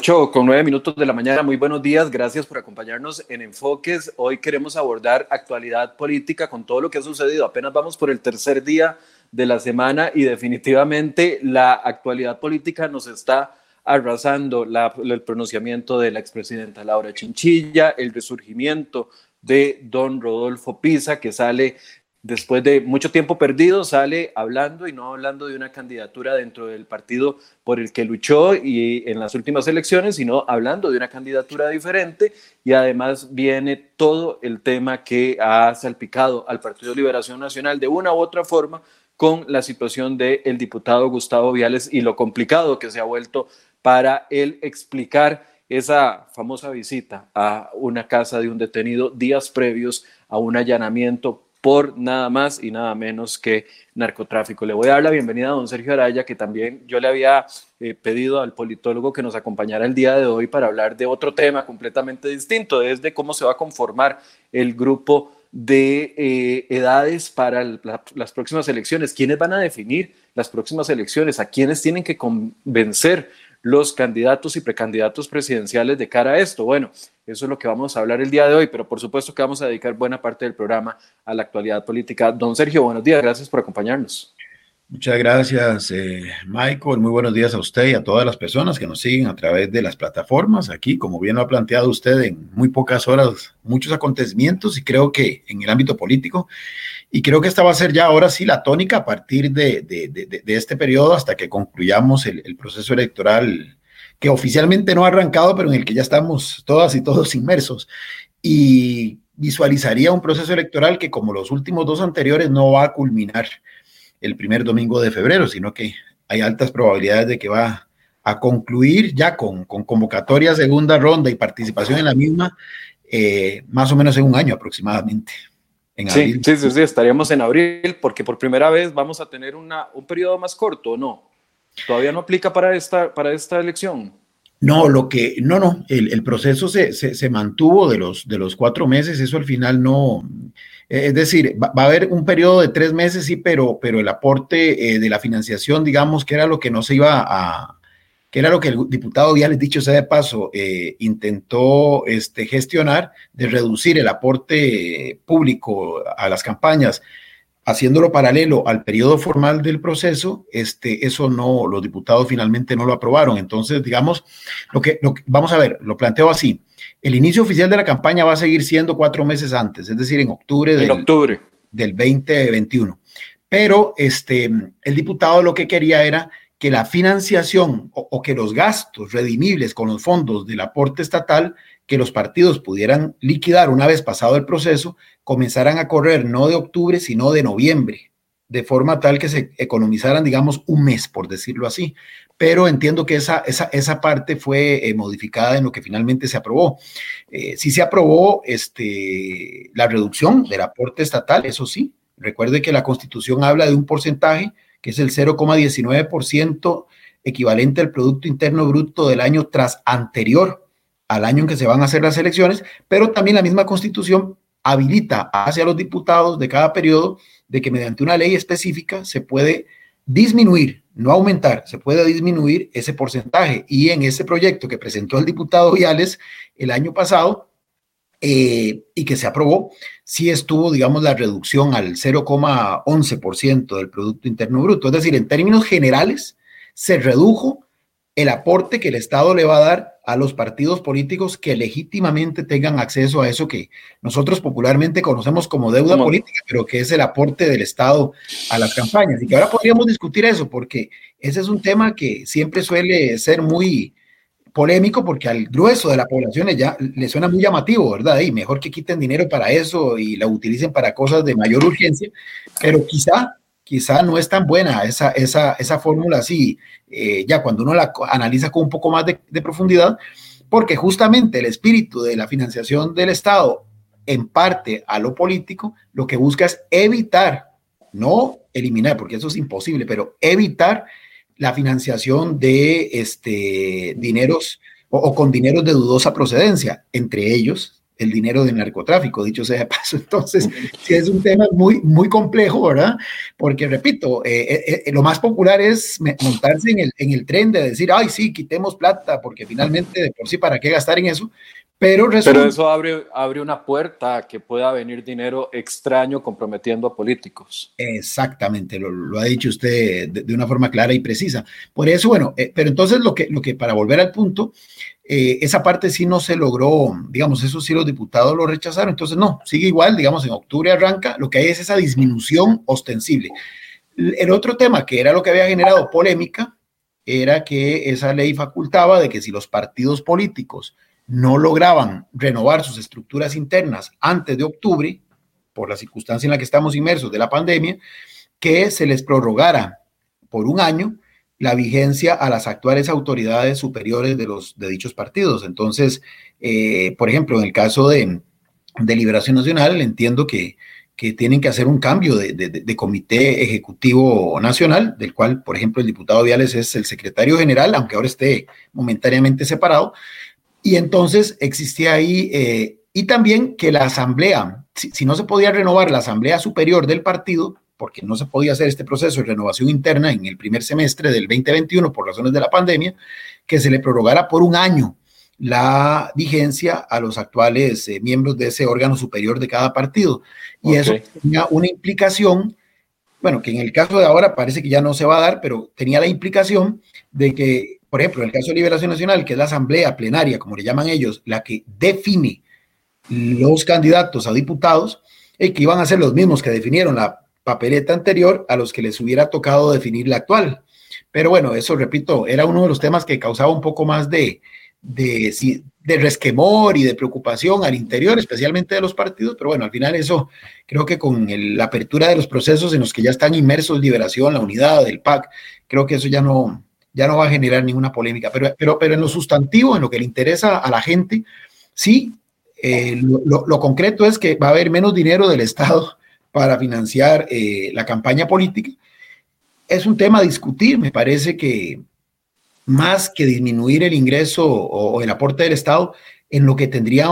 8 con 9 minutos de la mañana, muy buenos días, gracias por acompañarnos en Enfoques. Hoy queremos abordar actualidad política con todo lo que ha sucedido. Apenas vamos por el tercer día de la semana y definitivamente la actualidad política nos está arrasando el pronunciamiento de la expresidenta Laura Chinchilla, el resurgimiento de don Rodolfo Pisa, que sale después de mucho tiempo perdido, sale hablando y no hablando de una candidatura dentro del partido por el que luchó y en las últimas elecciones, sino hablando de una candidatura diferente. Y además viene todo el tema que ha salpicado al Partido Liberación Nacional de una u otra forma con la situación del diputado Gustavo Viales y lo complicado que se ha vuelto para él explicar esa famosa visita a una casa de un detenido días previos a un allanamiento por nada más y nada menos que narcotráfico. Le voy a dar la bienvenida a don Sergio Araya, que también yo le había eh, pedido al politólogo que nos acompañara el día de hoy para hablar de otro tema completamente distinto, desde cómo se va a conformar el grupo de eh, edades para las próximas elecciones. ¿Quiénes van a definir las próximas elecciones? ¿A quiénes tienen que convencer los candidatos y precandidatos presidenciales de cara a esto. Bueno, eso es lo que vamos a hablar el día de hoy, pero por supuesto que vamos a dedicar buena parte del programa a la actualidad política. Don Sergio, buenos días, gracias por acompañarnos. Muchas gracias, eh, Michael. Muy buenos días a usted y a todas las personas que nos siguen a través de las plataformas. Aquí, como bien lo ha planteado usted, en muy pocas horas, muchos acontecimientos y creo que en el ámbito político. Y creo que esta va a ser ya ahora sí la tónica a partir de, este periodo hasta que concluyamos el, proceso electoral que oficialmente no ha arrancado, pero en el que ya estamos todas y todos inmersos. Y visualizaría un proceso electoral que como los últimos dos anteriores no va a culminar el primer domingo de febrero, sino que hay altas probabilidades de que va a concluir ya con, con convocatoria segunda ronda y participación en la misma, eh, más o menos en un año aproximadamente. En sí, sí, sí, sí, estaríamos en abril porque por primera vez vamos a tener una, un periodo más corto, ¿no? ¿Todavía no aplica para esta, para esta elección? No, lo que, no, no, el, el proceso se, se, se, mantuvo de los, de los cuatro meses, eso al final no, es decir, va, a haber un periodo de tres meses, sí, pero, pero el aporte eh, de la financiación, digamos, que era lo que no se iba a, que era lo que el diputado Viales, dicho sea de paso, eh, intentó este, gestionar, de reducir el aporte público a las campañas haciéndolo paralelo al periodo formal del proceso, este, eso no, los diputados finalmente no lo aprobaron. Entonces, digamos, lo que, lo que, vamos a ver, lo planteo así. El inicio oficial de la campaña va a seguir siendo cuatro meses antes, es decir, en octubre del, en octubre. del 2021. Pero este, el diputado lo que quería era que la financiación o, o que los gastos redimibles con los fondos del aporte estatal que los partidos pudieran liquidar una vez pasado el proceso, comenzaran a correr no de octubre, sino de noviembre, de forma tal que se economizaran, digamos, un mes, por decirlo así. Pero entiendo que esa, esa, esa parte fue eh, modificada en lo que finalmente se aprobó. Eh, sí se aprobó este, la reducción del aporte estatal, eso sí. Recuerde que la constitución habla de un porcentaje que es el 0,19% equivalente al Producto Interno Bruto del año tras anterior al año en que se van a hacer las elecciones, pero también la misma constitución habilita hacia los diputados de cada periodo de que mediante una ley específica se puede disminuir, no aumentar, se puede disminuir ese porcentaje. Y en ese proyecto que presentó el diputado Viales el año pasado eh, y que se aprobó, sí estuvo, digamos, la reducción al 0,11% del Producto Interno Bruto. Es decir, en términos generales, se redujo el aporte que el Estado le va a dar a los partidos políticos que legítimamente tengan acceso a eso que nosotros popularmente conocemos como deuda política, pero que es el aporte del Estado a las campañas. Y que ahora podríamos discutir eso, porque ese es un tema que siempre suele ser muy polémico, porque al grueso de la población ya le suena muy llamativo, ¿verdad? Y mejor que quiten dinero para eso y la utilicen para cosas de mayor urgencia, pero quizá quizá no es tan buena esa, esa, esa fórmula así, eh, ya cuando uno la analiza con un poco más de, profundidad, porque justamente el espíritu de la financiación del Estado, en parte a lo político, lo que busca es evitar, no eliminar, porque eso es imposible, pero evitar la financiación de este, dineros o con dineros de dudosa procedencia, entre ellos el dinero del narcotráfico, dicho sea de paso. Entonces, sí es un tema muy, muy complejo, ¿verdad? Porque, repito, eh, eh, eh, lo más popular es montarse en el, en el tren de decir, ay, sí, quitemos plata, porque finalmente, de por sí, ¿para qué gastar en eso? Pero, eso abre, abre una puerta a que pueda venir dinero extraño comprometiendo a políticos. Exactamente, lo, ha dicho usted de, una forma clara y precisa. Por eso, bueno, eh, pero entonces lo que, lo que, para volver al punto, eh, esa parte sí no se logró, digamos, eso sí los diputados lo rechazaron, entonces no, sigue igual, digamos, en octubre arranca, lo que hay es esa disminución ostensible. El otro tema que era lo que había generado polémica era que esa ley facultaba de que si los partidos políticos no lograban renovar sus estructuras internas antes de octubre, por la circunstancia en la que estamos inmersos de la pandemia, que se les prorrogara por un año la vigencia a las actuales autoridades superiores de los de dichos partidos. Entonces, eh, por ejemplo, en el caso de, Liberación Nacional, entiendo que, que, tienen que hacer un cambio de, de, comité ejecutivo nacional, del cual, por ejemplo, el diputado Viales es el secretario general, aunque ahora esté momentáneamente separado, y entonces existía ahí, eh, y también que la asamblea, si, no se podía renovar la asamblea superior del partido, porque no se podía hacer este proceso de renovación interna en el primer semestre del 2021 por razones de la pandemia, que se le prorrogara por un año la vigencia a los actuales eh, miembros de ese órgano superior de cada partido. Y eso tenía una implicación, bueno, que en el caso de ahora parece que ya no se va a dar, pero tenía la implicación de que por ejemplo, en el caso de Liberación Nacional, que es la asamblea plenaria, como le llaman ellos, la que define los candidatos a diputados, y que iban a ser los mismos que definieron la papeleta anterior a los que les hubiera tocado definir la actual. Pero bueno, eso, repito, era uno de los temas que causaba un poco más de, de, de resquemor y de preocupación al interior, especialmente de los partidos, pero bueno, al final eso creo que con la apertura de los procesos en los que ya están inmersos Liberación, la unidad del PAC, creo que eso ya no, ya no va a generar ninguna polémica. Pero, pero, pero en lo sustantivo, en lo que le interesa a la gente, sí, eh, lo, concreto es que va a haber menos dinero del Estado para financiar eh, la campaña política. Es un tema a discutir, me parece que más que disminuir el ingreso o, el aporte del Estado, en lo que tendría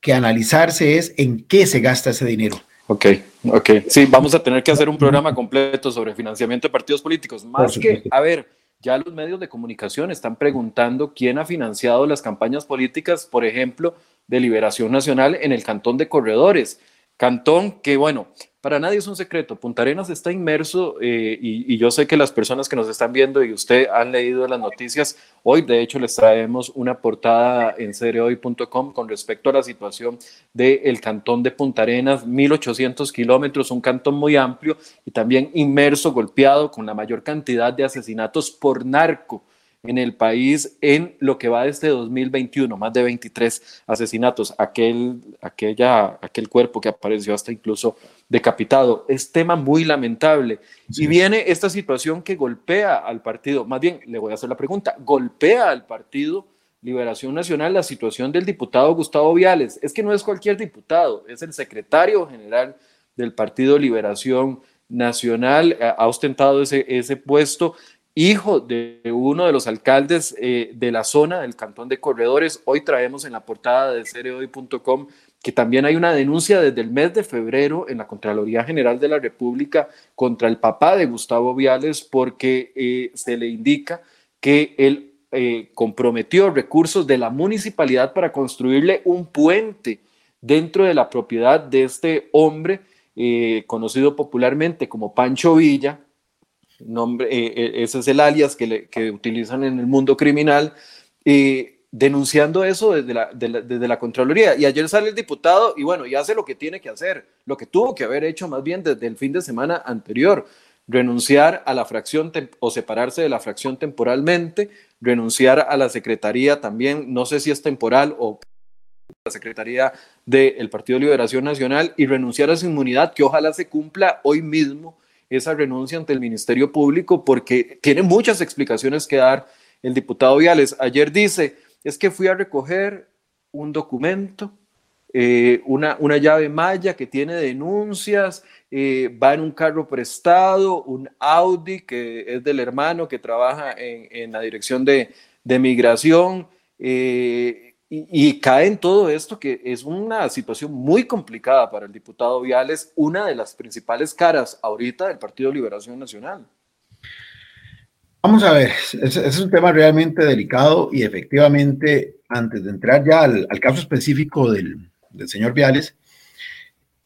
que analizarse es en qué se gasta ese dinero. Ok, ok. Sí, vamos a tener que hacer un programa completo sobre financiamiento de partidos políticos. Más que, a ver, ya los medios de comunicación están preguntando quién ha financiado las campañas políticas, por ejemplo, de Liberación Nacional en el Cantón de Corredores. Cantón que, bueno, para nadie es un secreto. Punta Arenas está inmerso eh, y, yo sé que las personas que nos están viendo y usted han leído las noticias, hoy de hecho les traemos una portada en cereoy.com con respecto a la situación del cantón de Punta Arenas, 1800 kilómetros, un cantón muy amplio y también inmerso, golpeado con la mayor cantidad de asesinatos por narco en el país en lo que va desde 2021, más de 23 asesinatos, aquel, aquella, aquel cuerpo que apareció hasta incluso decapitado. Es tema muy lamentable. Y viene esta situación que golpea al partido, más bien le voy a hacer la pregunta, golpea al partido Liberación Nacional la situación del diputado Gustavo Viales. Es que no es cualquier diputado, es el secretario general del Partido Liberación Nacional, ha ostentado ese, ese puesto hijo de uno de los alcaldes eh, de la zona del Cantón de Corredores. Hoy traemos en la portada de cereoy.com que también hay una denuncia desde el mes de febrero en la Contraloría General de la República contra el papá de Gustavo Viales porque eh, se le indica que él eh, comprometió recursos de la municipalidad para construirle un puente dentro de la propiedad de este hombre conocido popularmente como Pancho Villa, nombre, eh, eh, ese es el alias que, que, utilizan en el mundo criminal, eh, denunciando eso desde la, desde la Contraloría. Y ayer sale el diputado y bueno, y hace lo que tiene que hacer, lo que tuvo que haber hecho más bien desde el fin de semana anterior, renunciar a la fracción o separarse de la fracción temporalmente, renunciar a la secretaría también, no sé si es temporal o la Secretaría del Partido Liberación Nacional y renunciar a su inmunidad que ojalá se cumpla hoy mismo esa renuncia ante el Ministerio Público porque tiene muchas explicaciones que dar el diputado Viales. Ayer dice, es que fui a recoger un documento, eh, una, una, llave maya que tiene denuncias, eh, va en un carro prestado, un Audi que es del hermano que trabaja en, la dirección de, migración. Eh, y, cae en todo esto que es una situación muy complicada para el diputado Viales, una de las principales caras ahorita del Partido Liberación Nacional. Vamos a ver, ese es un tema realmente delicado y efectivamente, antes de entrar ya al, caso específico del, del, señor Viales,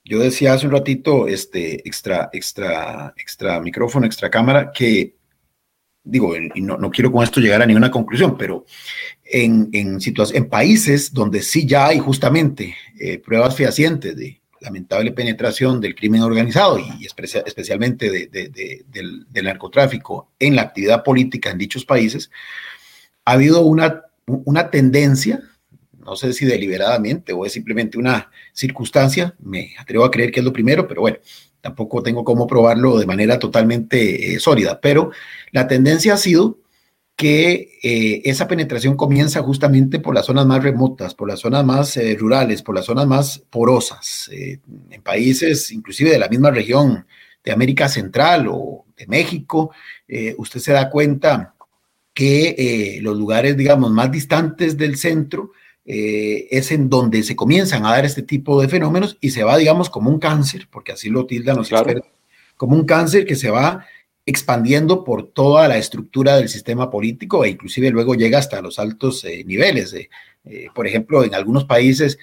yo decía hace un ratito, este, extra, extra, extra micrófono, extra cámara, que digo, y no, no, quiero con esto llegar a ninguna conclusión, pero en, en, en países donde sí ya hay justamente eh, pruebas fehacientes de lamentable penetración del crimen organizado y especialmente del, del, narcotráfico en la actividad política en dichos países, ha habido una, una tendencia, no sé si deliberadamente o es simplemente una circunstancia, me atrevo a creer que es lo primero, pero bueno, tampoco tengo cómo probarlo de manera totalmente eh, sólida, pero la tendencia ha sido que eh, esa penetración comienza justamente por las zonas más remotas, por las zonas más eh, rurales, por las zonas más porosas, en países inclusive de la misma región de América Central o de México, usted se da cuenta que los lugares, digamos, más distantes del centro, eh, es en donde se comienzan a dar este tipo de fenómenos y se va, digamos, como un cáncer, porque así lo tildan los expertos, como un cáncer que se va expandiendo por toda la estructura del sistema político e inclusive luego llega hasta los altos eh, niveles. Eh, por ejemplo, en algunos países,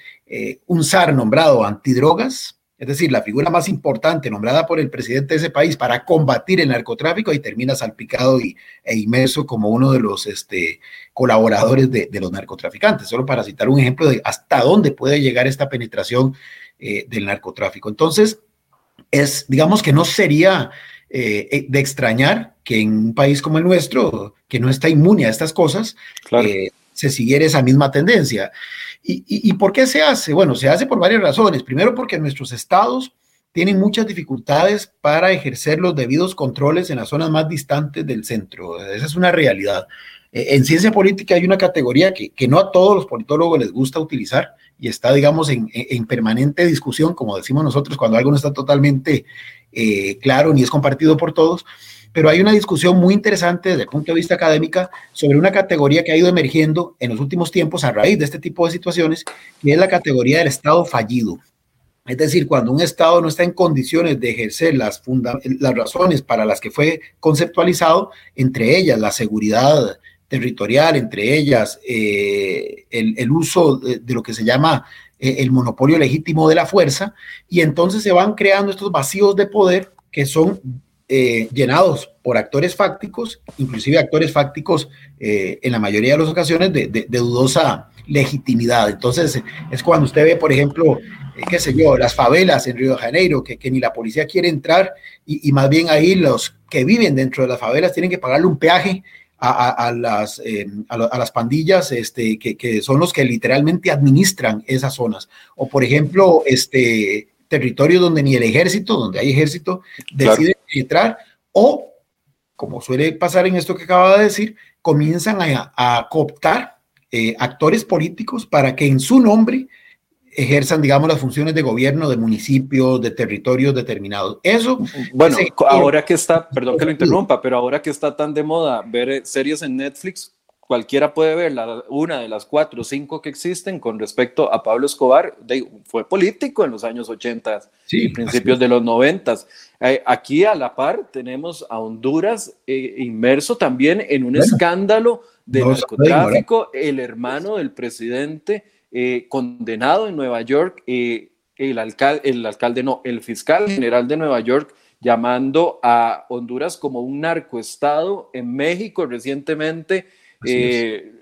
un zar nombrado antidrogas es decir, la figura más importante nombrada por el presidente de ese país para combatir el narcotráfico y termina salpicado y, e inmerso como uno de los este, colaboradores de, los narcotraficantes, solo para citar un ejemplo de hasta dónde puede llegar esta penetración eh, del narcotráfico. Entonces, es, digamos que no sería eh, eh, de extrañar que en un país como el nuestro, que no está inmune a estas cosas, se siguiera esa misma tendencia. ¿Y, por qué se hace? Bueno, se hace por varias razones. Primero, porque nuestros estados tienen muchas dificultades para ejercer los debidos controles en las zonas más distantes del centro. Esa es una realidad. E, en ciencia política hay una categoría que, no a todos los politólogos les gusta utilizar y está, digamos, en, permanente discusión, como decimos nosotros, cuando algo no está totalmente eh, claro ni es compartido por todos, pero hay una discusión muy interesante desde el punto de vista académica sobre una categoría que ha ido emergiendo en los últimos tiempos a raíz de este tipo de situaciones, que es la categoría del Estado fallido. Es decir, cuando un Estado no está en condiciones de ejercer las, las razones para las que fue conceptualizado, entre ellas la seguridad territorial, entre ellas eh, el, uso de, lo que se llama eh, el monopolio legítimo de la fuerza, y entonces se van creando estos vacíos de poder que son eh, llenados por actores fácticos, inclusive actores fácticos eh, en la mayoría de las ocasiones de, dudosa legitimidad. Entonces, es cuando usted ve, por ejemplo, eh, qué sé yo, las favelas en Río de Janeiro, que, ni la policía quiere entrar y, más bien ahí los que viven dentro de las favelas tienen que pagarle un peaje a, las, a, las pandillas este, que, que, son los que literalmente administran esas zonas. O, por ejemplo, este, territorios donde ni el ejército, donde hay ejército, decide entrar o, como suele pasar en esto que acaba de decir, comienzan a, cooptar eh, actores políticos para que en su nombre ejerzan, digamos, las funciones de gobierno de municipios, de territorios determinados. Eso. Bueno, ahora que está, perdón que lo interrumpa, pero ahora que está tan de moda ver eh, series en Netflix, cualquiera puede ver la, una de las cuatro o cinco que existen con respecto a Pablo Escobar. fue político en los años 80 y principios de los 90. Eh, aquí a la par tenemos a Honduras eh, inmerso también en un escándalo de narcotráfico. El hermano del presidente eh, condenado en Nueva York, el, alcalde, el alcalde no, el fiscal general de Nueva York llamando a Honduras como un narcoestado en México recientemente eh,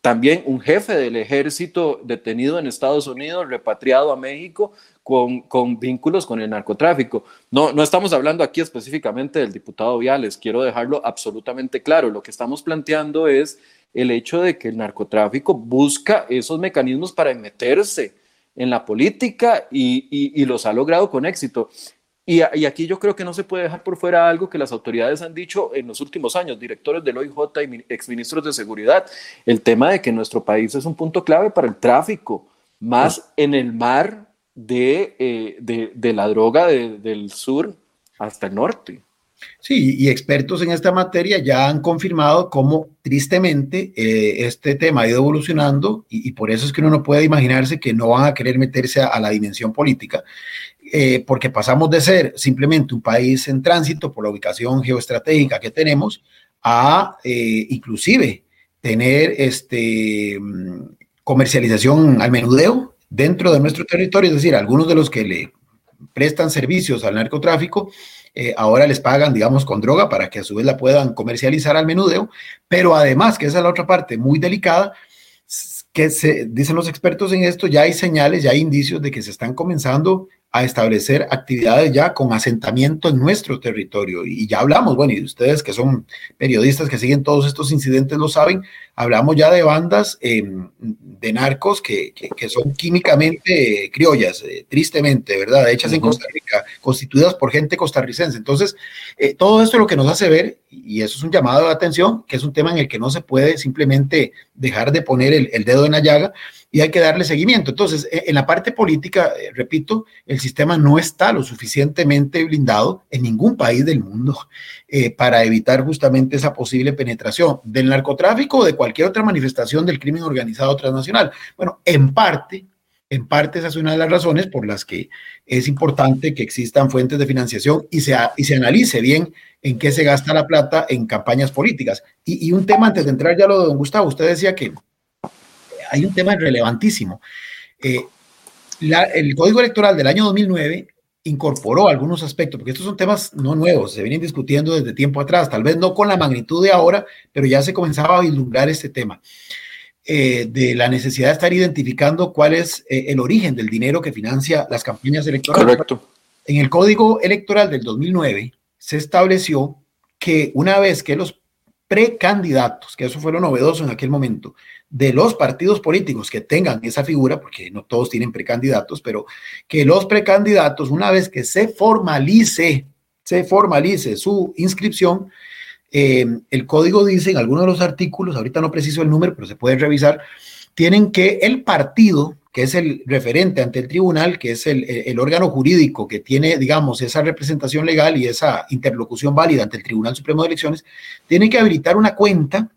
también un jefe del ejército detenido en Estados Unidos, repatriado a México con, con, vínculos con el narcotráfico. No, no estamos hablando aquí específicamente del diputado Viales, quiero dejarlo absolutamente claro. Lo que estamos planteando es el hecho de que el narcotráfico busca esos mecanismos para meterse en la política y, y, y los ha logrado con éxito. Y, aquí yo creo que no se puede dejar por fuera algo que las autoridades han dicho en los últimos años, directores del OIJ y exministros de seguridad, el tema de que nuestro país es un punto clave para el tráfico, más en el mar de, eh, de, la droga del sur hasta el norte. Sí, y expertos en esta materia ya han confirmado cómo tristemente eh, este tema ha ido evolucionando y, por eso es que uno no puede imaginarse que no van a querer meterse a, la dimensión política, eh, porque pasamos de ser simplemente un país en tránsito por la ubicación geoestratégica que tenemos a eh, inclusive tener este, mm, comercialización al menudeo dentro de nuestro territorio, es decir, algunos de los que le prestan servicios al narcotráfico eh, ahora les pagan, digamos, con droga para que a su vez la puedan comercializar al menudeo, pero además, que esa es la otra parte muy delicada, que se, dicen los expertos en esto, ya hay señales, ya hay indicios de que se están comenzando a establecer actividades ya con asentamiento en nuestro territorio. Y ya hablamos, bueno, y ustedes que son periodistas que siguen todos estos incidentes lo saben, hablamos ya de bandas em, de narcos que, que, son químicamente criollas, eh, tristemente, ¿verdad? Hechas en Costa Rica, constituidas por gente costarricense. Entonces, eh, todo esto es lo que nos hace ver, y eso es un llamado de atención, que es un tema en el que no se puede simplemente dejar de poner el, el dedo en la llaga, y hay que darle seguimiento. Entonces, e, en la parte política, eh, repito, el sistema no está lo suficientemente blindado en ningún país del mundo eh, para evitar justamente esa posible penetración del narcotráfico o de cualquier otra manifestación del crimen organizado transnacional. Bueno, en parte, en parte esa es una de las razones por las que es importante que existan fuentes de financiación y se, y se analice bien en qué se gasta la plata en campañas políticas. Y, y un tema antes de entrar ya lo de don Gustavo, usted decía que hay un tema relevantísimo. Eh, el Código Electoral del año 2009 incorporó algunos aspectos, porque estos son temas no nuevos, se vienen discutiendo desde tiempo atrás, tal vez no con la magnitud de ahora, pero ya se comenzaba a vislumbrar este tema. Eh, de la necesidad de estar identificando cuál es eh, el origen del dinero que financia las campañas electorales. Correcto. En el Código Electoral del 2009 se estableció que una vez que los precandidatos, que eso fue lo novedoso en aquel momento, de los partidos políticos que tengan esa figura, porque no todos tienen precandidatos, pero que los precandidatos, una vez que se formalice, se formalice su inscripción, eh, el código dice en algunos de los artículos, ahorita no preciso el número, pero se puede revisar, tienen que el partido, que es el referente ante el tribunal, que es el, órgano jurídico que tiene, digamos, esa representación legal y esa interlocución válida ante el Tribunal Supremo de Elecciones, tiene que habilitar una cuenta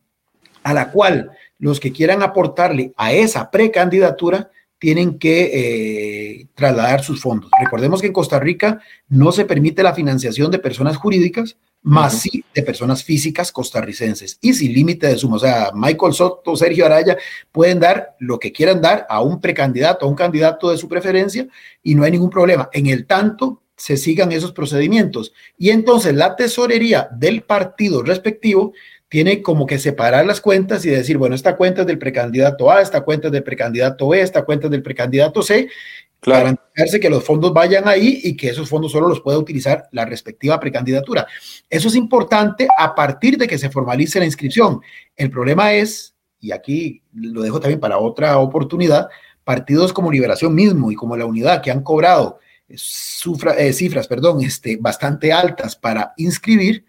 a la cual los que quieran aportarle a esa precandidatura tienen que eh, trasladar sus fondos. Recordemos que en Costa Rica no se permite la financiación de personas jurídicas, más sí de personas físicas costarricenses y sin límite de suma. O sea, Michael Soto, Sergio Araya pueden dar lo que quieran dar a un precandidato, a un candidato de su preferencia y no hay ningún problema. En el tanto, se sigan esos procedimientos. Y entonces la tesorería del partido respectivo tiene como que separar las cuentas y decir, bueno, esta cuenta es del precandidato A, esta cuenta es del precandidato B, esta cuenta es del precandidato C, claro. garantizarse que los fondos vayan ahí y que esos fondos solo los pueda utilizar la respectiva precandidatura. Eso es importante a partir de que se formalice la inscripción. El problema es, y aquí lo dejo también para otra oportunidad, partidos como Liberación mismo y como la Unidad que han cobrado eh, eh, cifras perdón, este, bastante altas para inscribir,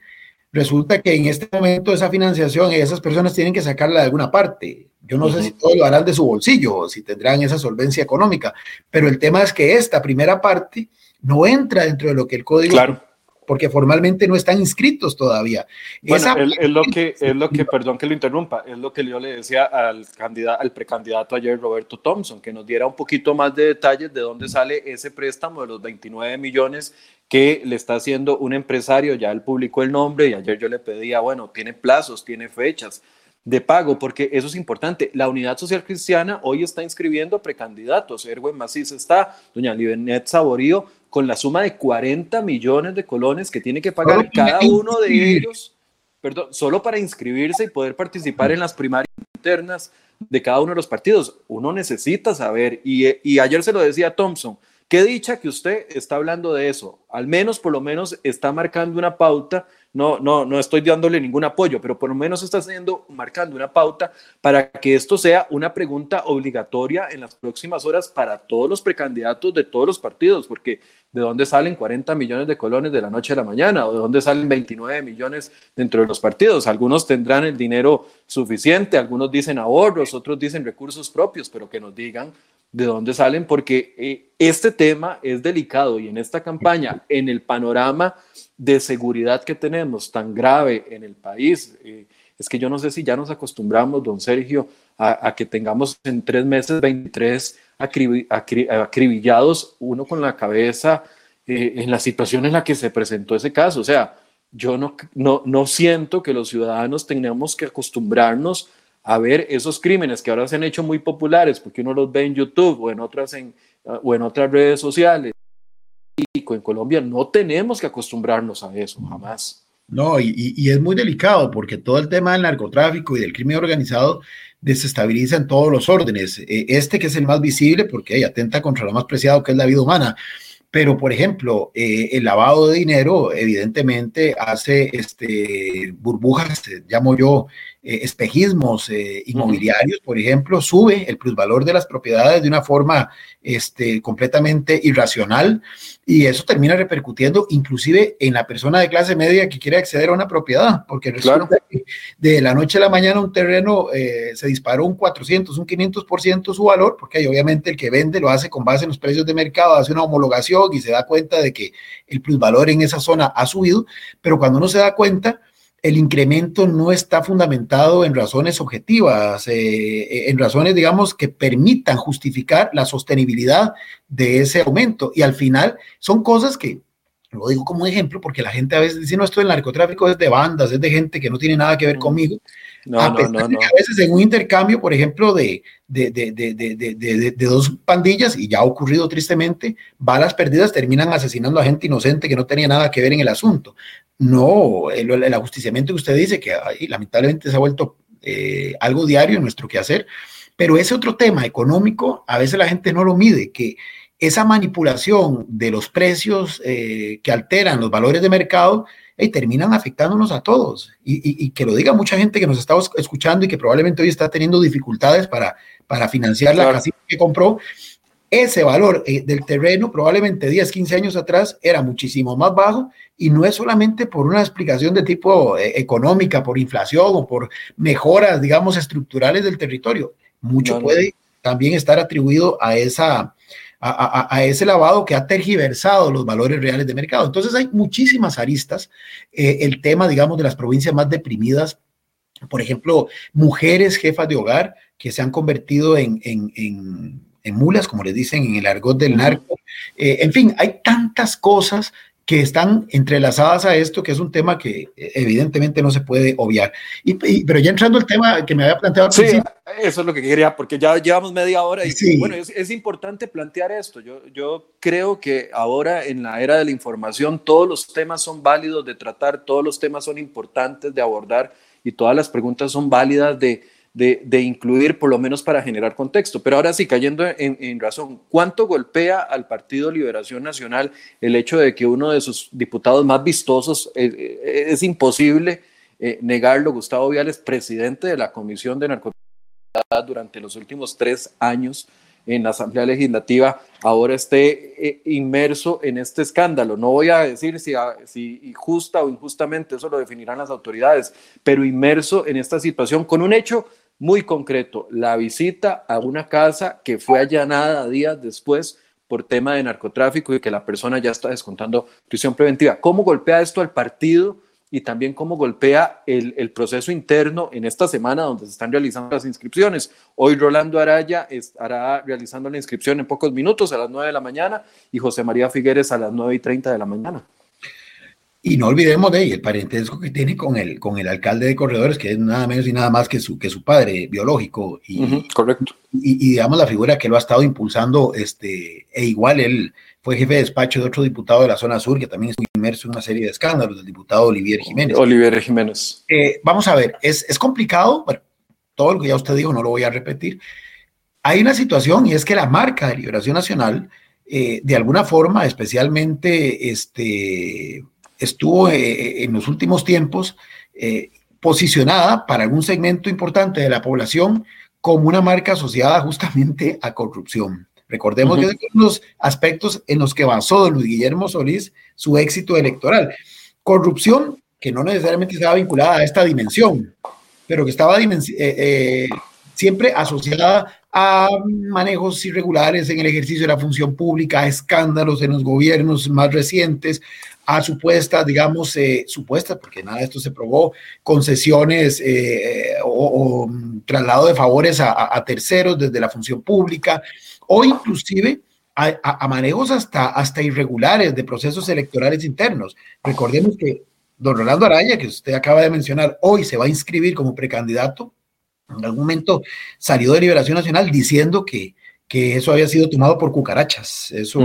resulta que en este momento esa financiación esas personas tienen que sacarla de alguna parte. Yo no sé si todos lo harán de su bolsillo o si tendrán esa solvencia económica, pero el tema es que esta primera parte no entra dentro de lo que el código claro porque formalmente no están inscritos todavía. Bueno, es, lo que, es lo que, perdón que lo interrumpa, es lo que yo le decía al, candidato, al precandidato ayer, Roberto Thompson, que nos diera un poquito más de detalles de dónde sale ese préstamo de los 29 millones que le está haciendo un empresario, ya él publicó el nombre y ayer yo le pedía, bueno, tiene plazos, tiene fechas de pago, porque eso es importante. La Unidad Social Cristiana hoy está inscribiendo precandidatos. Erwin Macís está, doña Libenet Saborío con la suma de 40 millones de colones que tiene que pagar cada uno de ellos, perdón, solo para inscribirse y poder participar en las primarias internas de cada uno de los partidos. Uno necesita saber, y, y ayer se lo decía Thompson, qué dicha que usted está hablando de eso, al menos por lo menos está marcando una pauta no, no, no estoy dándole ningún apoyo, pero por lo menos está haciendo, marcando una pauta para que esto sea una pregunta obligatoria en las próximas horas para todos los precandidatos de todos los partidos, porque ¿de dónde salen 40 millones de colones de la noche a la mañana? ¿O de dónde salen 29 millones dentro de los partidos? Algunos tendrán el dinero suficiente, algunos dicen ahorros, otros dicen recursos propios, pero que nos digan de dónde salen, porque eh, este tema es delicado y en esta campaña, en el panorama de seguridad que tenemos tan grave en el país, eh, es que yo no sé si ya nos acostumbramos, don Sergio, a, que tengamos en tres meses 23 acribillados, uno con la cabeza eh, en la situación en la que se presentó ese caso. O sea, yo no, no, no siento que los ciudadanos tengamos que acostumbrarnos a ver esos crímenes que ahora se han hecho muy populares, porque uno los ve en YouTube o en otras, en, o en otras redes sociales. En Colombia no tenemos que acostumbrarnos a eso, jamás. No, y, y, es muy delicado porque todo el tema del narcotráfico y del crimen organizado desestabiliza en todos los órdenes. E, este que es el más visible porque atenta contra lo más preciado que es la vida humana. Pero, por ejemplo, eh, el lavado de dinero evidentemente hace este, burbujas, llamo yo, eh, espejismos eh, inmobiliarios, por ejemplo, sube el plusvalor de las propiedades de una forma este, completamente irracional y eso termina repercutiendo inclusive en la persona de clase media que quiere acceder a una propiedad, porque resulta que de la noche a la mañana un terreno eh, se disparó un 400, un 500% su valor, porque obviamente el que vende lo hace con base en los precios de mercado, hace una homologación y se da cuenta de que el plusvalor en esa zona ha subido, pero cuando uno se da cuenta, el incremento no está fundamentado en razones objetivas, eh, en razones, digamos, que permitan justificar la sostenibilidad de ese aumento. Y al final son cosas que, lo digo como ejemplo, porque la gente a veces dice, no, esto del narcotráfico es de bandas, es de gente que no tiene nada que ver conmigo. No, no, no, no. A veces en un intercambio, por ejemplo, de, de, de, de, dos pandillas, y ya ha ocurrido tristemente, balas perdidas terminan asesinando a gente inocente que no tenía nada que ver en el asunto. No, el, el ajusticiamiento que usted dice, que lamentablemente se ha vuelto eh, algo diario en nuestro quehacer, pero ese otro tema económico, a veces la gente no lo mide, que esa manipulación de los precios eh, que alteran los valores de mercado, y terminan afectándonos a todos. Y, que lo diga mucha gente que nos está escuchando y que probablemente hoy está teniendo dificultades para, para financiar la casita que compró, ese valor eh, del terreno probablemente 10, 15 años atrás era muchísimo más bajo y no es solamente por una explicación de tipo eh, económica, por inflación o por mejoras, digamos, estructurales del territorio. Mucho puede también estar atribuido a esa, a, ese lavado que ha tergiversado los valores reales de mercado. Entonces hay muchísimas aristas. Eh, el tema, digamos, de las provincias más deprimidas, por ejemplo, mujeres jefas de hogar que se han convertido en en mulas, como les dicen en el argot del narco. Eh, en fin, hay tantas cosas que están entrelazadas a esto, que es un tema que eh, evidentemente no se puede obviar. Y, pero ya entrando al tema que me había planteado. Sí, eso es lo que quería, porque ya llevamos media hora y sí. bueno, es, es, importante plantear esto. Yo, yo creo que ahora en la era de la información todos los temas son válidos de tratar, todos los temas son importantes de abordar y todas las preguntas son válidas de, de, incluir, por lo menos para generar contexto. Pero ahora sí, cayendo en, razón, ¿cuánto golpea al Partido Liberación Nacional el hecho de que uno de sus diputados más vistosos, eh, eh, es imposible eh, negarlo, Gustavo Viales, presidente de la Comisión de Narcotráfico durante los últimos tres años, en la Asamblea Legislativa ahora esté inmerso en este escándalo. No voy a decir si, si justa o injustamente, eso lo definirán las autoridades, pero inmerso en esta situación con un hecho muy concreto, la visita a una casa que fue allanada días después por tema de narcotráfico y que la persona ya está descontando prisión preventiva. ¿Cómo golpea esto al partido y también cómo golpea el, el, proceso interno en esta semana donde se están realizando las inscripciones? Hoy Rolando Araya estará realizando la inscripción en pocos minutos a las 9 de la mañana y José María Figueres a las 9 y 30 de la mañana. Y no olvidemos de el parentesco que tiene con el, con el alcalde de Corredores, que es nada menos y nada más que su, que su padre biológico. Y, correcto. Y, digamos la figura que lo ha estado impulsando, este, e igual él fue jefe de despacho de otro diputado de la zona sur, que también estuvo inmerso en una serie de escándalos, del diputado Olivier Jiménez. Olivier Jiménez. Eh, vamos a ver, es, es complicado, bueno, todo lo que ya usted dijo no lo voy a repetir. Hay una situación y es que la marca de Liberación Nacional, eh, de alguna forma, especialmente este, estuvo eh, eh, en los últimos tiempos eh, posicionada para algún segmento importante de la población como una marca asociada justamente a corrupción. Recordemos que es uno de los aspectos en los que basó Luis Guillermo Solís su éxito electoral. Corrupción que no necesariamente estaba vinculada a esta dimensión, pero que estaba siempre asociada a manejos irregulares en el ejercicio de la función pública, a escándalos en los gobiernos más recientes, a supuestas, digamos, eh, supuestas, porque nada de esto se probó, concesiones eh, o, traslado de favores a, terceros desde la función pública, o inclusive a, manejos hasta, hasta irregulares de procesos electorales internos. Recordemos que don Rolando Araya, que usted acaba de mencionar, hoy se va a inscribir como precandidato. En algún momento salió de Liberación Nacional diciendo que, que eso había sido tomado por cucarachas. Eso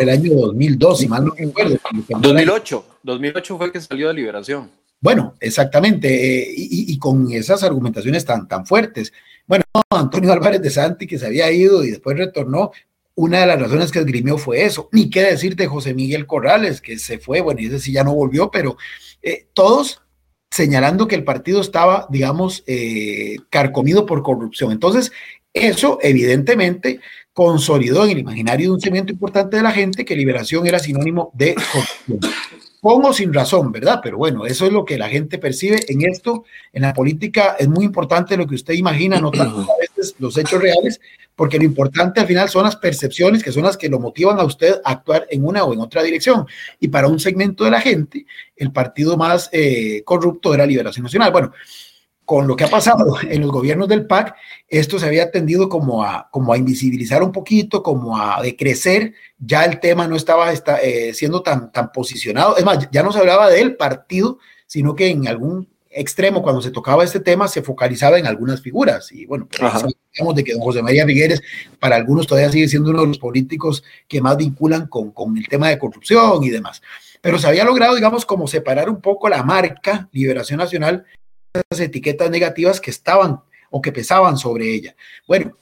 el año 2002, si mal no recuerdo. 2008, 2008 fue el que salió de Liberación. Bueno, exactamente, eh, y, con esas argumentaciones tan, tan fuertes. Bueno, Antonio Álvarez de Santi, que se había ido y después retornó, una de las razones que esgrimió fue eso. Ni qué decir de José Miguel Corrales, que se fue, bueno, y ese sí ya no volvió, pero eh, todos señalando que el partido estaba, digamos, eh, carcomido por corrupción. Entonces, eso evidentemente consolidó en el imaginario de un segmento importante de la gente que liberación era sinónimo de corrupción. Pongo sin razón, ¿verdad? Pero bueno, eso es lo que la gente percibe en esto. En la política es muy importante lo que usted imagina, no tanto a veces los hechos reales, porque lo importante al final son las percepciones que son las que lo motivan a usted a actuar en una o en otra dirección. Y para un segmento de la gente, el partido más eh, corrupto era Liberación Nacional. Bueno, con lo que ha pasado en los gobiernos del PAC, esto se había tendido como a, como a invisibilizar un poquito, como a decrecer, ya el tema no estaba eh, siendo tan, tan posicionado, es más, ya no se hablaba del partido, sino que en algún extremo, cuando se tocaba este tema, se focalizaba en algunas figuras, y bueno, pues, de que don José María Figueres, para algunos todavía sigue siendo uno de los políticos que más vinculan con, con el tema de corrupción y demás. Pero se había logrado, digamos, como separar un poco la marca Liberación Nacional etiquetas negativas que estaban o que pesaban sobre ella. Bueno,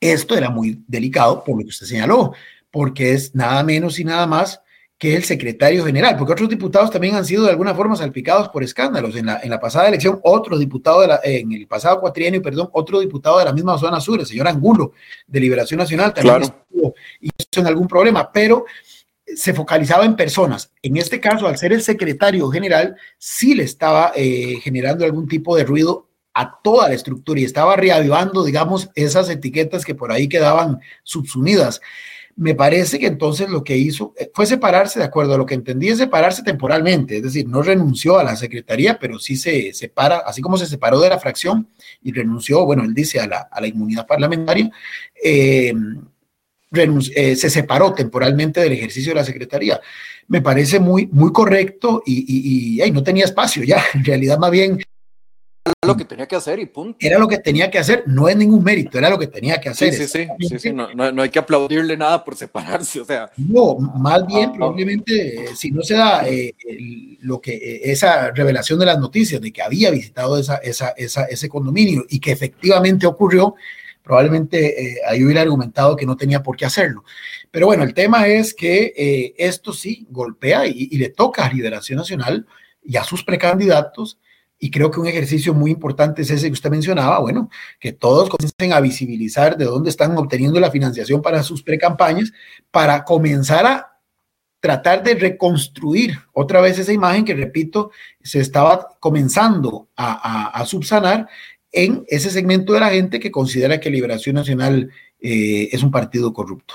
esto era muy delicado por lo que usted señaló, porque es nada menos y nada más que el secretario general, porque otros diputados también han sido de alguna forma salpicados por escándalos. En la, en la pasada elección, otro diputado, de la, en el pasado cuatrienio, perdón, otro diputado de la misma zona sur, el señor Angulo, de Liberación Nacional, también estuvo y eso en algún problema, pero se focalizaba en personas. En este caso, al ser el secretario general, sí le estaba eh, generando algún tipo de ruido a toda la estructura y estaba reavivando, digamos, esas etiquetas que por ahí quedaban subsumidas. Me parece que entonces lo que hizo eh, fue separarse, de acuerdo a lo que entendí, es separarse temporalmente, es decir, no renunció a la secretaría, pero sí se separa, así como se separó de la fracción y renunció, bueno, él dice a la, a la inmunidad parlamentaria, eh, eh, se separó temporalmente del ejercicio de la secretaría. Me parece muy, muy correcto y, y, no tenía espacio ya. En realidad, más bien. Era lo que tenía que hacer y punto. Era lo que tenía que hacer, no es ningún mérito, era lo que tenía que hacer. Sí, sí, sí, sí, no, no, hay que aplaudirle nada por separarse, o sea. No, más bien, ah, probablemente, si no se da eh, lo que, esa revelación de las noticias de que había visitado esa, esa, esa, ese condominio y que efectivamente ocurrió, probablemente eh, ahí hubiera argumentado que no tenía por qué hacerlo. Pero bueno, el tema es que eh, esto sí golpea y, le toca a Liberación Nacional y a sus precandidatos. Y creo que un ejercicio muy importante es ese que usted mencionaba, bueno, que todos comiencen a visibilizar de dónde están obteniendo la financiación para sus precampañas, para comenzar a tratar de reconstruir otra vez esa imagen que, repito, se estaba comenzando a, a subsanar en ese segmento de la gente que considera que Liberación Nacional eh, es un partido corrupto.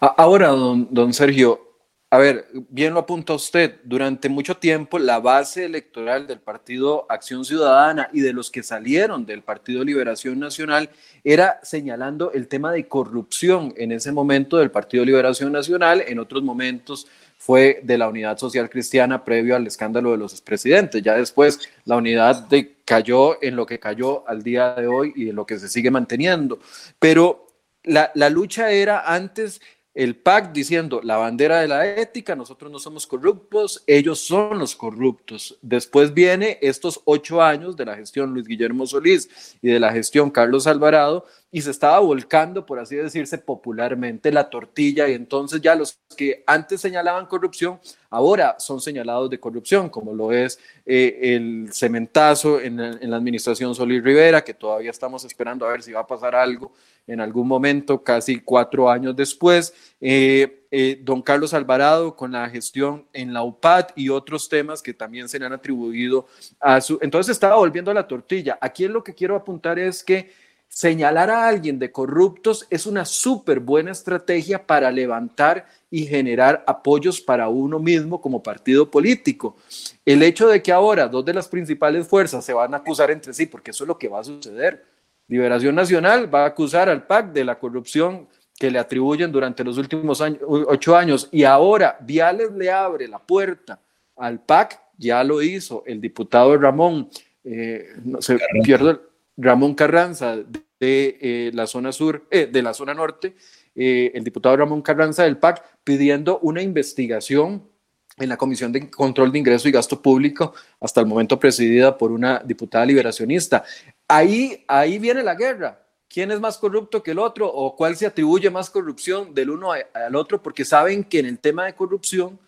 Ahora, don, don Sergio, a ver, bien lo apunta usted, durante mucho tiempo la base electoral del Partido Acción Ciudadana y de los que salieron del Partido Liberación Nacional era señalando el tema de corrupción en ese momento del Partido Liberación Nacional, en otros momentos fue de la Unidad Social Cristiana previo al escándalo de los expresidentes. Ya después la unidad de, cayó en lo que cayó al día de hoy y en lo que se sigue manteniendo. Pero la, la lucha era antes el PAC diciendo la bandera de la ética, nosotros no somos corruptos, ellos son los corruptos. Después viene estos ocho años de la gestión Luis Guillermo Solís y de la gestión Carlos Alvarado y se estaba volcando, por así decirse popularmente, la tortilla y entonces ya los que antes señalaban corrupción, ahora son señalados de corrupción, como lo es eh, el cementazo en, la administración Solís Rivera, que todavía estamos esperando a ver si va a pasar algo en algún momento, casi cuatro años después. Eh, eh, don Carlos Alvarado con la gestión en la UPAD y otros temas que también se le han atribuido a su... Entonces estaba volviendo a la tortilla. Aquí lo que quiero apuntar es que señalar a alguien de corruptos es una súper buena estrategia para levantar y generar apoyos para uno mismo como partido político. El hecho de que ahora dos de las principales fuerzas se van a acusar entre sí, porque eso es lo que va a suceder. Liberación Nacional va a acusar al PAC de la corrupción que le atribuyen durante los últimos ocho años. Y ahora Viales le abre la puerta al PAC, ya lo hizo el diputado Ramón, eh, no Ramón Carranza de eh, la zona sur, eh, de la zona norte, el diputado Ramón Carranza del PAC pidiendo una investigación en la Comisión de Control de Ingreso y Gasto Público, hasta el momento presidida por una diputada liberacionista. Ahí, ahí viene la guerra. ¿Quién es más corrupto que el otro o cuál se atribuye más corrupción del uno al otro? Porque saben que en el tema de corrupción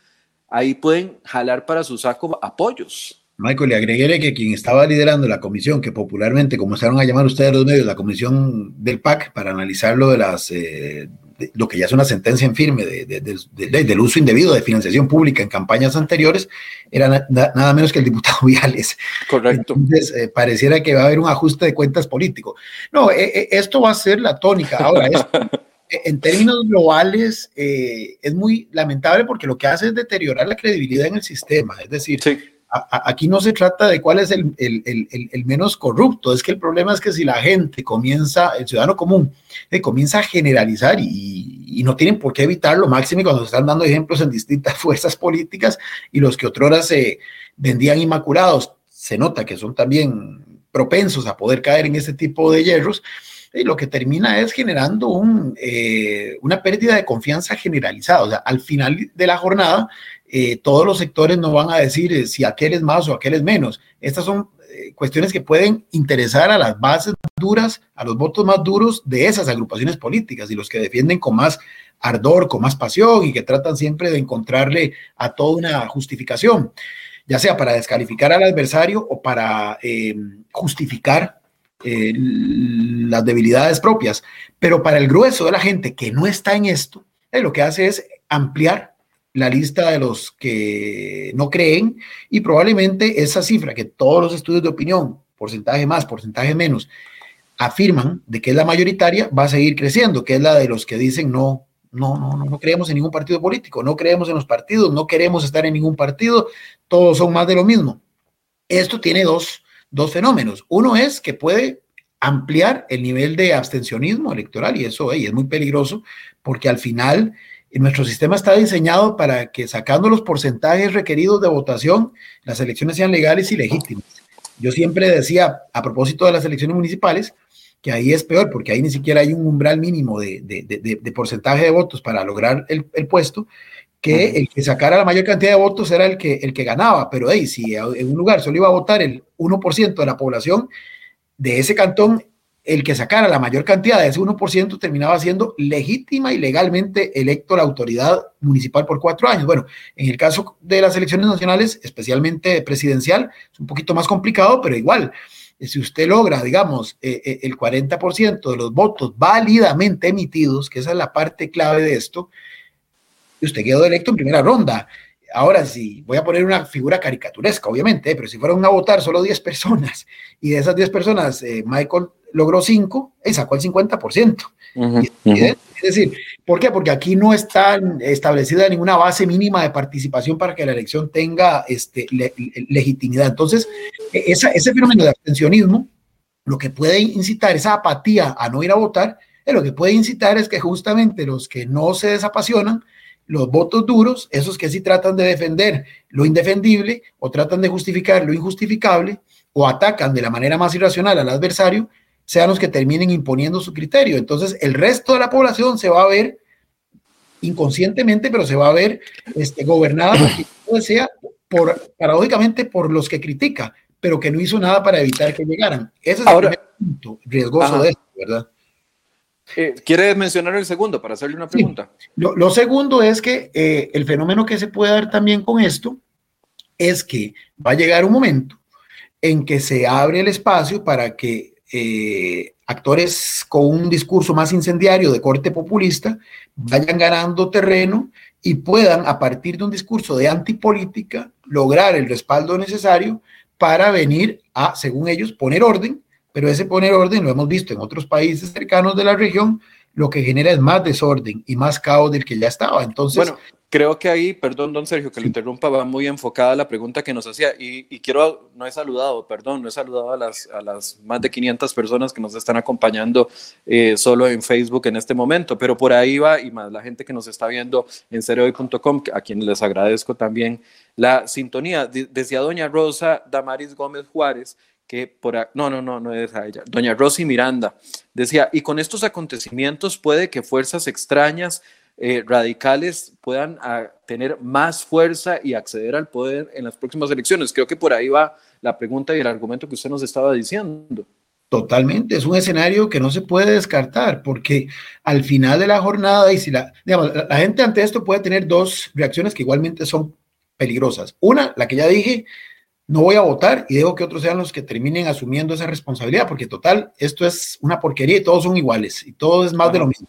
ahí pueden jalar para su saco apoyos. Michael, le agregué que quien estaba liderando la comisión, que popularmente comenzaron a llamar ustedes los medios, la comisión del PAC, para analizar lo de las, eh, lo que ya es una sentencia en firme de, del uso indebido de financiación pública en campañas anteriores, era nada menos que el diputado Viales. Correcto. Entonces, eh, pareciera que va a haber un ajuste de cuentas político. No, eh, esto va a ser la tónica. Ahora, en términos globales, es muy lamentable porque lo que hace es deteriorar la credibilidad en el sistema. Es decir, sí aquí no se trata de cuál es el, menos corrupto, es que el problema es que si la gente comienza, el ciudadano común, eh, comienza a generalizar y, no tienen por qué evitarlo, máximo cuando se están dando ejemplos en distintas fuerzas políticas y los que otrora se vendían inmaculados, se nota que son también propensos a poder caer en ese tipo de hierros, y lo que termina es generando un, eh, una pérdida de confianza generalizada. O sea, al final de la jornada, eh, todos los sectores no van a decir eh, si aquel es más o aquel es menos. Estas son eh, cuestiones que pueden interesar a las bases duras, a los votos más duros de esas agrupaciones políticas y los que defienden con más ardor, con más pasión y que tratan siempre de encontrarle a toda una justificación, ya sea para descalificar al adversario o para justificar las debilidades propias. Pero para el grueso de la gente que no está en esto, lo que hace es ampliar la lista de los que no creen y probablemente esa cifra que todos los estudios de opinión, porcentaje más, porcentaje menos, afirman de que es la mayoritaria, va a seguir creciendo, que es la de los que dicen no, no, no, no, creemos en ningún partido político, no creemos en los partidos, no queremos estar en ningún partido, todos son más de lo mismo. Esto tiene dos, dos fenómenos. Uno es que puede ampliar el nivel de abstencionismo electoral y eso es muy peligroso porque al final y nuestro sistema está diseñado para que sacando los porcentajes requeridos de votación, las elecciones sean legales y legítimas. Yo siempre decía, a propósito de las elecciones municipales, que ahí es peor, porque ahí ni siquiera hay un umbral mínimo de, de, porcentaje de votos para lograr el, el puesto, que el que sacara la mayor cantidad de votos era el que, el que ganaba. Pero hey, si en un lugar solo iba a votar el 1% de la población de ese cantón, el que sacara la mayor cantidad de ese 1% terminaba siendo legítima y legalmente electo la autoridad municipal por cuatro años. Bueno, en el caso de las elecciones nacionales, especialmente presidencial, es un poquito más complicado, pero igual, eh, si usted logra, digamos, eh, eh, el 40% de los votos válidamente emitidos, que esa es la parte clave de esto, usted quedó electo en primera ronda. Ahora sí, voy a poner una figura caricaturesca, obviamente, pero si fueron a votar solo 10 personas y de esas 10 personas, Michael logró 5 y sacó el 50%. Es decir, ¿por qué? Porque aquí no está establecida ninguna base mínima de participación para que la elección tenga este, legitimidad. Entonces, e, ese fenómeno de abstencionismo, lo que puede incitar esa apatía a no ir a votar, es lo que puede incitar es que justamente los que no se desapasionan, los votos duros, esos que sí tratan de defender lo indefendible o tratan de justificar lo injustificable o atacan de la manera más irracional al adversario, sean los que terminen imponiendo su criterio. Entonces, el resto de la población se va a ver inconscientemente, pero se va a ver este, gobernada, sea, por, paradójicamente, por los que critica, pero que no hizo nada para evitar que llegaran. Ese es el punto riesgoso de esto, ¿verdad? Eh, ¿Quiere mencionar el segundo para hacerle una pregunta? Lo, segundo es que eh, el fenómeno que se puede dar también con esto es que va a llegar un momento en que se abre el espacio para que eh, actores con un discurso más incendiario de corte populista vayan ganando terreno y puedan, a partir de un discurso de antipolítica, lograr el respaldo necesario para venir a, según ellos, poner orden pero ese poner orden lo hemos visto en otros países cercanos de la región, lo que genera es más desorden y más caos del que ya estaba. Entonces, bueno, creo que ahí, perdón, don Sergio, que lo interrumpa, va muy enfocada la pregunta que nos hacía. Y, quiero, no he saludado, perdón, no he saludado a las, a las más de 500 personas que nos están acompañando eh, solo en Facebook en este momento, pero por ahí va y más la gente que nos está viendo en cereoy.com, a quien les agradezco también la sintonía. decía doña Rosa Damaris Gómez Juárez que por... No, no, no, no es a ella. Doña Rosy Miranda decía, y con estos acontecimientos puede que fuerzas extrañas eh, radicales puedan ah, tener más fuerza y acceder al poder en las próximas elecciones. Creo que por ahí va la pregunta y el argumento que usted nos estaba diciendo. Totalmente, es un escenario que no se puede descartar porque al final de la jornada, y si la, digamos, la, gente ante esto puede tener dos reacciones que igualmente son peligrosas. Una, la que ya dije, no voy a votar y dejo que otros sean los que terminen asumiendo esa responsabilidad, porque total, esto es una porquería y todos son iguales y todo es más de lo mismo.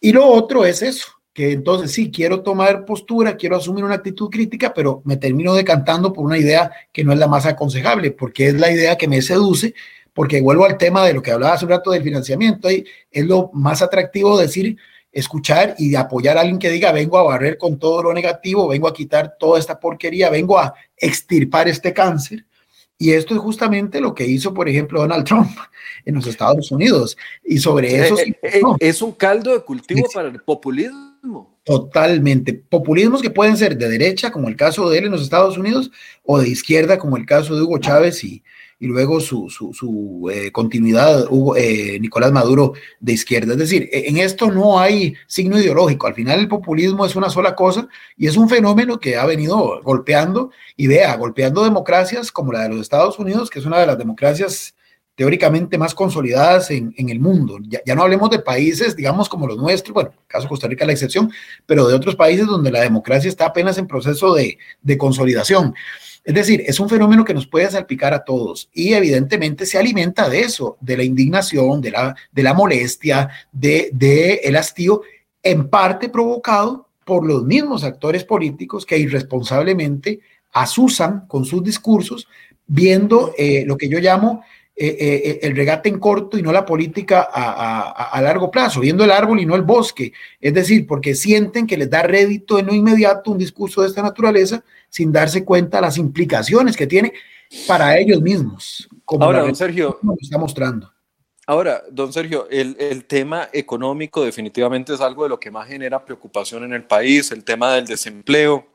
Y lo otro es eso, que entonces sí, quiero tomar postura, quiero asumir una actitud crítica, pero me termino decantando por una idea que no es la más aconsejable, porque es la idea que me seduce, porque vuelvo al tema de lo que hablaba hace un rato del financiamiento, y es lo más atractivo decir, escuchar y apoyar a alguien que diga, vengo a barrer con todo lo negativo, vengo a quitar toda esta porquería, vengo a extirpar este cáncer, y esto es justamente lo que hizo, por ejemplo, Donald Trump en los Estados Unidos. Y sobre eso... Eh, eh, es un caldo de cultivo para el populismo. Totalmente. Populismos que pueden ser de derecha, como el caso de él en los Estados Unidos, o de izquierda, como el caso de Hugo Chávez y, y luego su, su, eh, continuidad, Hugo, eh, Nicolás Maduro de izquierda. Es decir, e, en esto no hay signo ideológico. Al final el populismo es una sola cosa y es un fenómeno que ha venido golpeando y vea, golpeando democracias como la de los Estados Unidos, que es una de las democracias teóricamente más consolidadas en, en el mundo. Ya, no hablemos de países, digamos, como los nuestros, bueno, caso Costa Rica la excepción, pero de otros países donde la democracia está apenas en proceso de, de consolidación. Es decir, es un fenómeno que nos puede salpicar a todos y evidentemente se alimenta de eso, de la indignación, de la, de la molestia, de, de el hastío, en parte provocado por los mismos actores políticos que irresponsablemente asusan con sus discursos, viendo eh, lo que yo llamo eh, eh, el regate en corto y no la política a, largo plazo, viendo el árbol y no el bosque. Es decir, porque sienten que les da rédito en lo inmediato un discurso de esta naturaleza sin darse cuenta las implicaciones que tiene para ellos mismos. Como Ahora, don Sergio, nos está mostrando. Ahora, don Sergio, el, el, tema económico definitivamente es algo de lo que más genera preocupación en el país, el tema del desempleo,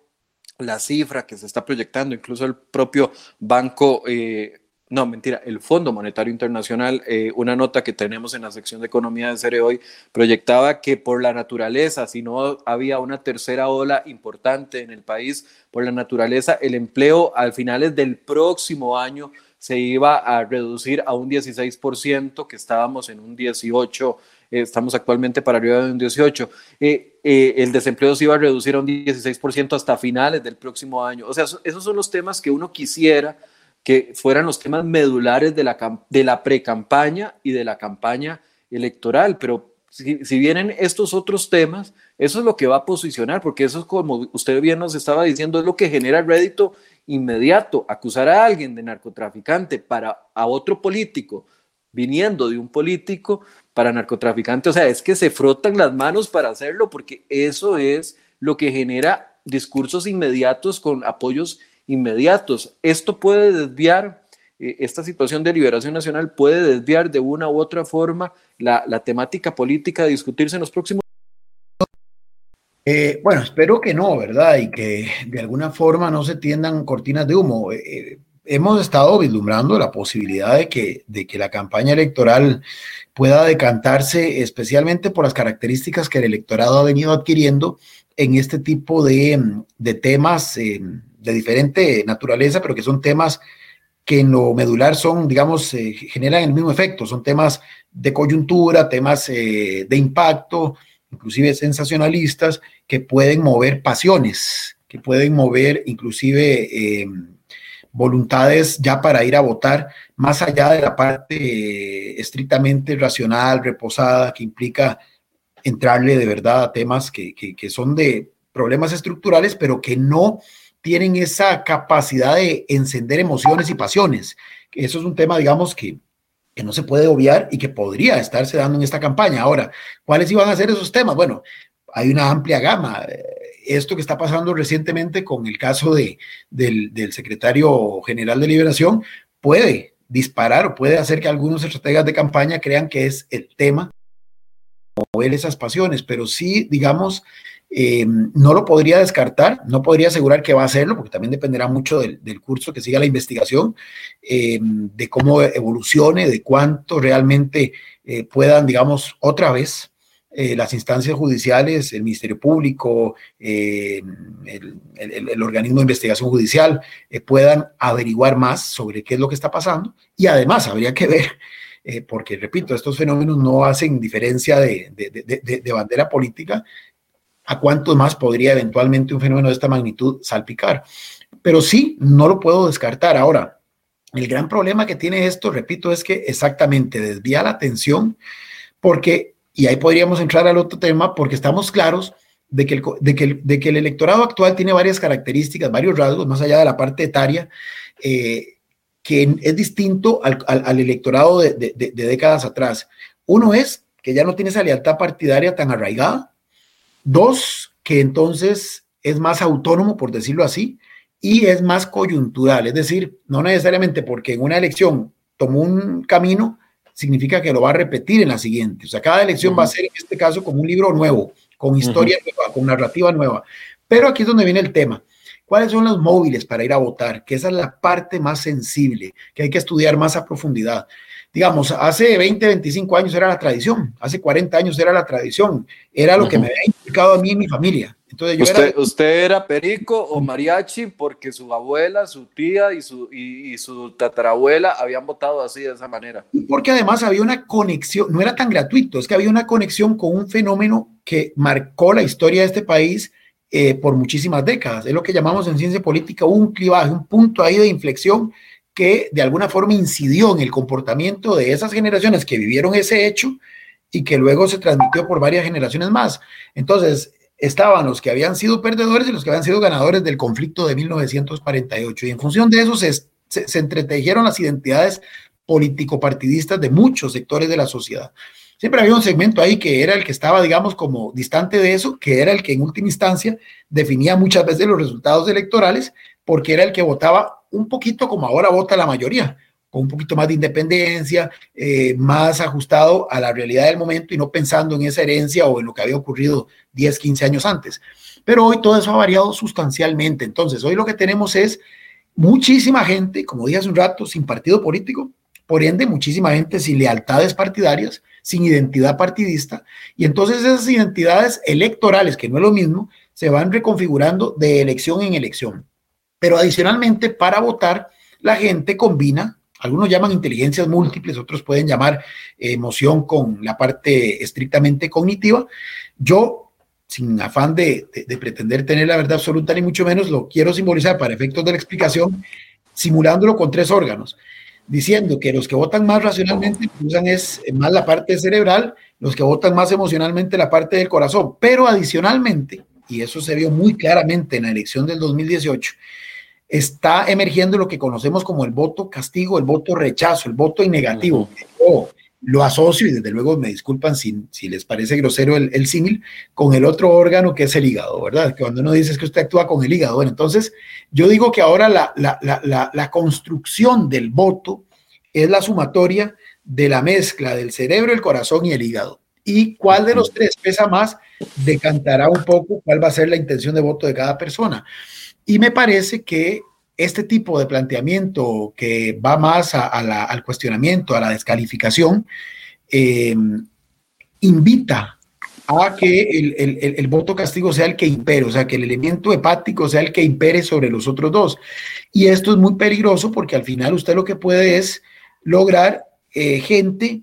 la cifra que se está proyectando, incluso el propio Banco eh, no, mentira, el Fondo Monetario Internacional, eh, una nota que tenemos en la sección de economía de Cere hoy, proyectaba que por la naturaleza, si no había una tercera ola importante en el país, por la naturaleza, el empleo al finales del próximo año se iba a reducir a un 16%, que estábamos en un 18%, eh, estamos actualmente para arriba de un 18%. Eh, el desempleo se iba a reducir a un 16% hasta finales del próximo año. O sea, esos son los temas que uno quisiera que fueran los temas medulares de la, de la pre-campaña y de la campaña electoral, pero si, vienen estos otros temas, eso es lo que va a posicionar, porque eso es como usted bien nos estaba diciendo, es lo que genera rédito inmediato. Acusar a alguien de narcotraficante para a otro político, viniendo de un político para narcotraficante, o sea, es que se frotan las manos para hacerlo, porque eso es lo que genera discursos inmediatos con apoyos inmediatos. Esto puede desviar, eh, esta situación de liberación nacional puede desviar de una u otra forma la, temática política a discutirse en los próximos eh, bueno, espero que no, ¿verdad? Y que de alguna forma no se tiendan cortinas de humo. Eh, hemos estado vislumbrando la posibilidad de que, de que la campaña electoral pueda decantarse especialmente por las características que el electorado ha venido adquiriendo en este tipo de, de temas de diferente naturaleza, pero que son temas que en lo medular son, digamos, eh, generan el mismo efecto, son temas de coyuntura, temas eh, de impacto, inclusive sensacionalistas, que pueden mover pasiones, que pueden mover inclusive eh, voluntades ya para ir a votar, más allá de la parte estrictamente racional, reposada, que implica entrarle de verdad a temas que, que son de problemas estructurales, pero que no tienen esa capacidad de encender emociones y pasiones. Eso es un tema, digamos, que, que no se puede obviar y que podría estarse dando en esta campaña. Ahora, ¿cuáles iban a ser esos temas? Bueno, hay una amplia gama. Esto que está pasando recientemente con el caso de, del, del secretario general de Liberación puede disparar o puede hacer que algunos estrategas de campaña crean que es el tema mover esas pasiones, pero sí, digamos, eh, no lo podría descartar, no podría asegurar que va a hacerlo, porque también dependerá mucho del, curso que siga la investigación, eh, de cómo evolucione, de cuánto realmente eh, puedan, digamos, otra vez las instancias judiciales, el Ministerio Público, el, organismo de investigación judicial, puedan averiguar más sobre qué es lo que está pasando. Y además habría que ver porque repito, estos fenómenos no hacen diferencia de, bandera política, a cuántos más podría eventualmente un fenómeno de esta magnitud salpicar. Pero sí, no lo puedo descartar. Ahora, el gran problema que tiene esto, repito, es que exactamente desvía la atención porque, y ahí podríamos entrar al otro tema, porque estamos claros de que el, de que de que el electorado actual tiene varias características, varios rasgos, más allá de la parte etaria, eh, que es distinto al, al, electorado de, de décadas atrás. Uno es que ya no tiene esa lealtad partidaria tan arraigada, Dos, que entonces es más autónomo, por decirlo así, y es más coyuntural, es decir, no necesariamente porque en una elección tomó un camino, significa que lo va a repetir en la siguiente. O sea, cada elección va a ser en este caso como un libro nuevo, con historia nueva, con narrativa nueva. Pero aquí es donde viene el tema. ¿Cuáles son los móviles para ir a votar? Que esa es la parte más sensible, que hay que estudiar más a profundidad digamos, hace 20, 25 años era la tradición, hace 40 años era la tradición, era lo que me había implicado a mí y mi familia. Entonces, yo ¿Usted, era, ¿Usted era perico o mariachi porque su abuela, su tía y su, y, su tatarabuela habían votado así de esa manera? Porque además había una conexión, no era tan gratuito, es que había una conexión con un fenómeno que marcó la historia de este país eh, por muchísimas décadas. Es lo que llamamos en ciencia política un clivaje, un punto ahí de inflexión que de alguna forma incidió en el comportamiento de esas generaciones que vivieron ese hecho y que luego se transmitió por varias generaciones más. Entonces, estaban los que habían sido perdedores y los que habían sido ganadores del conflicto de 1948. Y en función de eso se, se, entretejieron las identidades político-partidistas de muchos sectores de la sociedad. Siempre había un segmento ahí que era el que estaba, digamos, como distante de eso, que era el que en última instancia definía muchas veces los resultados electorales, porque era el que votaba un poquito como ahora vota la mayoría, con un poquito más de independencia, eh, más ajustado a la realidad del momento y no pensando en esa herencia o en lo que había ocurrido 10, 15 años antes. Pero hoy todo eso ha variado sustancialmente. Entonces, hoy lo que tenemos es muchísima gente, como dije hace un rato, sin partido político, por ende, muchísima gente sin lealtades partidarias, sin identidad partidista, y entonces esas identidades electorales, que no es lo mismo, se van reconfigurando de elección en elección. Pero adicionalmente, para votar, la gente combina, algunos llaman inteligencias múltiples, otros pueden llamar emoción con la parte estrictamente cognitiva. Yo, sin afán de, pretender tener la verdad absoluta, ni mucho menos, lo quiero simbolizar para efectos de la explicación, simulándolo con tres órganos diciendo que los que votan más racionalmente usan es más la parte cerebral, los que votan más emocionalmente la parte del corazón, pero adicionalmente, y eso se vio muy claramente en la elección del 2018, está emergiendo lo que conocemos como el voto castigo, el voto rechazo, el voto innegativo. Yo lo asocio, y desde luego me disculpan si, si les parece grosero el, símil, con el otro órgano que es el hígado, ¿verdad? Que cuando uno dice que usted actúa con el hígado, bueno, entonces yo digo que ahora la, la, la, la construcción del voto es la sumatoria de la mezcla del cerebro, el corazón y el hígado. Y cuál de los tres pesa más decantará un poco cuál va a ser la intención de voto de cada persona. Y me parece que este tipo de planteamiento que va más al cuestionamiento, a la descalificación, eh, invita a que el, voto castigo sea el que impere, o sea, que el elemento hepático sea el que impere sobre los otros dos. Y esto es muy peligroso porque al final usted lo que puede es lograr eh, gente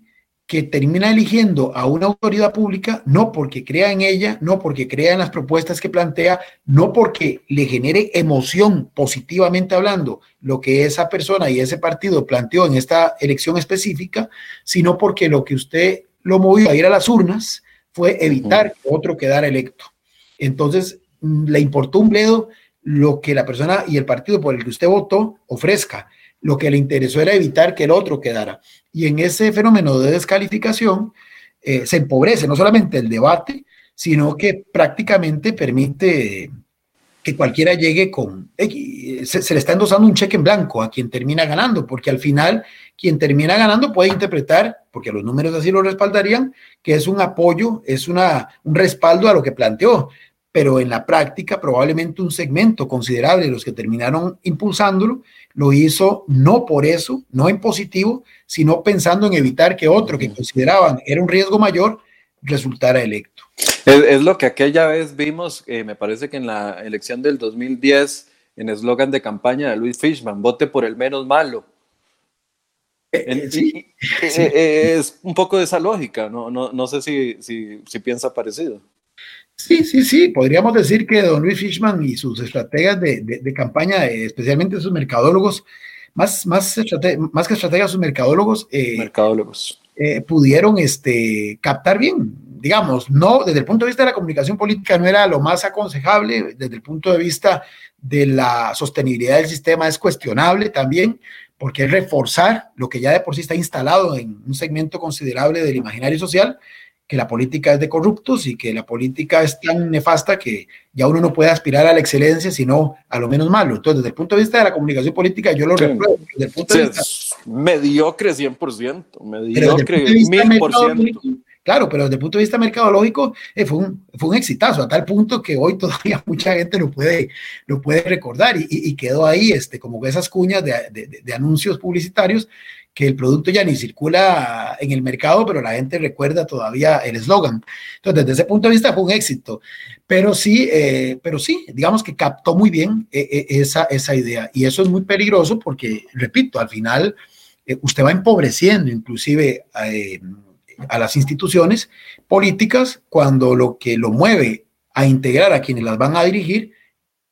que termina eligiendo a una autoridad pública no porque crea en ella, no porque crea en las propuestas que plantea, no porque le genere emoción positivamente hablando lo que esa persona y ese partido planteó en esta elección específica, sino porque lo que usted lo movió a ir a las urnas fue evitar que otro quedara electo. Entonces, mm, le importó un bledo lo que la persona y el partido por el que usted votó ofrezca lo que le interesó era evitar que el otro quedara. Y en ese fenómeno de descalificación eh, se empobrece no solamente el debate, sino que prácticamente permite que cualquiera llegue con, se, le está endosando un cheque en blanco a quien termina ganando, porque al final quien termina ganando puede interpretar, porque los números así lo respaldarían, que es un apoyo, es una, un respaldo a lo que planteó, pero en la práctica probablemente un segmento considerable de los que terminaron impulsándolo lo hizo no por eso, no en positivo, sino pensando en evitar que otro que consideraban era un riesgo mayor resultara electo. Es, lo que aquella vez vimos, eh, me parece que en la elección del 2010, en eslogan de campaña de Luis Fishman, vote por el menos malo. Eh, eh, sí, es un poco de esa lógica, no, no, no sé si, si, si, piensa parecido. Sí, sí, sí, podríamos decir que don Luis Fishman y sus estrategas de, de, campaña, especialmente sus mercadólogos, más, más, más que estrategas, sus mercadólogos, mercadólogos. pudieron este, captar bien. Digamos, no, desde el punto de vista de la comunicación política no era lo más aconsejable, desde el punto de vista de la sostenibilidad del sistema es cuestionable también, porque es reforzar lo que ya de por sí está instalado en un segmento considerable del imaginario social, que la política es de corruptos y que la política es tan nefasta que ya uno no puede aspirar a la excelencia, sino a lo menos malo. Entonces, desde el punto de vista de la comunicación política, yo lo repruebo. Desde el punto de vista, mediocre 100%, mediocre 1000%. Claro, pero desde el punto de vista mercadológico eh, fue, un, fue un exitazo, a tal punto que hoy todavía mucha gente lo puede, lo puede recordar y, quedó ahí este, como esas cuñas de, de, anuncios publicitarios que el producto ya ni circula en el mercado, pero la gente recuerda todavía el eslogan. Entonces, desde ese punto de vista fue un éxito, pero sí, eh, pero sí, digamos que captó muy bien eh, esa, esa idea y eso es muy peligroso porque, repito, al final usted va empobreciendo inclusive a las instituciones políticas cuando lo que lo mueve a integrar a quienes las van a dirigir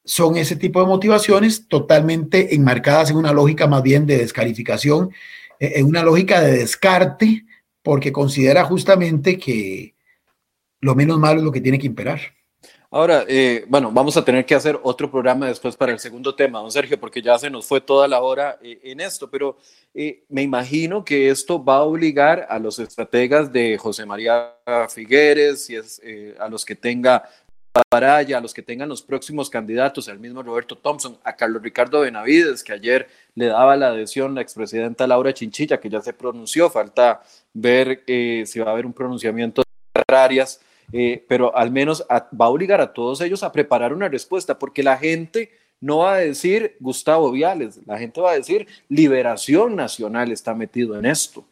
son ese tipo de motivaciones totalmente enmarcadas en una lógica más bien de descalificación, eh, en una lógica de descarte, porque considera justamente que lo menos malo es lo que tiene que imperar. Ahora, eh, bueno, vamos a tener que hacer otro programa después para el segundo tema, don Sergio, porque ya se nos fue toda la hora eh, en esto, pero eh, me imagino que esto va a obligar a los estrategas de José María Figueres, y a los que tenga Paraya, a los que tengan los próximos candidatos, al mismo Roberto Thompson, a Carlos Ricardo Benavides, que ayer le daba la adhesión la expresidenta Laura Chinchilla, que ya se pronunció, falta ver si va a haber un pronunciamiento de Arias eh, pero al menos va a obligar a todos ellos a preparar una respuesta, porque la gente no va a decir Gustavo Viales, la gente va a decir Liberación Nacional está metido en esto.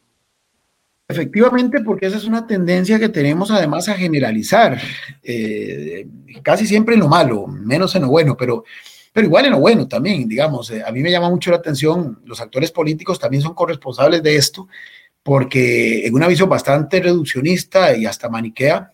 Efectivamente, porque esa es una tendencia que tenemos además a generalizar, eh, casi siempre en lo malo, menos en lo bueno, pero, pero igual en lo bueno también, digamos, eh, a mí me llama mucho la atención, los actores políticos también son corresponsables de esto, porque en una visión bastante reduccionista y hasta maniquea,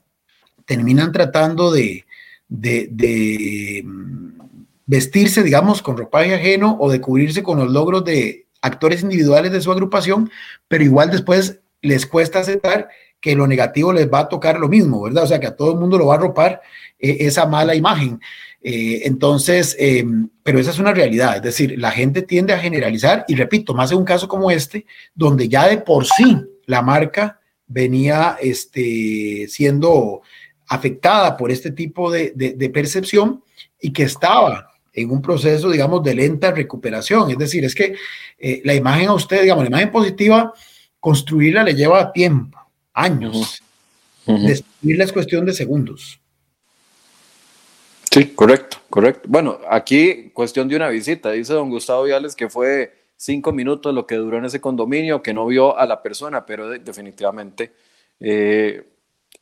terminan tratando de, mm, vestirse, digamos, con ropaje ajeno o de cubrirse con los logros de actores individuales de su agrupación, pero igual después les cuesta aceptar que lo negativo les va a tocar lo mismo, ¿verdad? O sea, que a todo el mundo lo va a ropar eh, esa mala imagen. Eh, entonces, em, pero esa es una realidad, es decir, la gente tiende a generalizar y repito, más en un caso como este, donde ya de por sí la marca venía este, siendo afectada por este tipo de, percepción y que estaba en un proceso, digamos, de lenta recuperación. Es decir, es que eh, la imagen a usted, digamos, la imagen positiva, construirla le lleva tiempo, años. Destruirla es cuestión de segundos. Sí, correcto, correcto. Bueno, aquí cuestión de una visita, dice don Gustavo Viales que fue cinco minutos lo que duró en ese condominio, que no vio a la persona, pero definitivamente eh,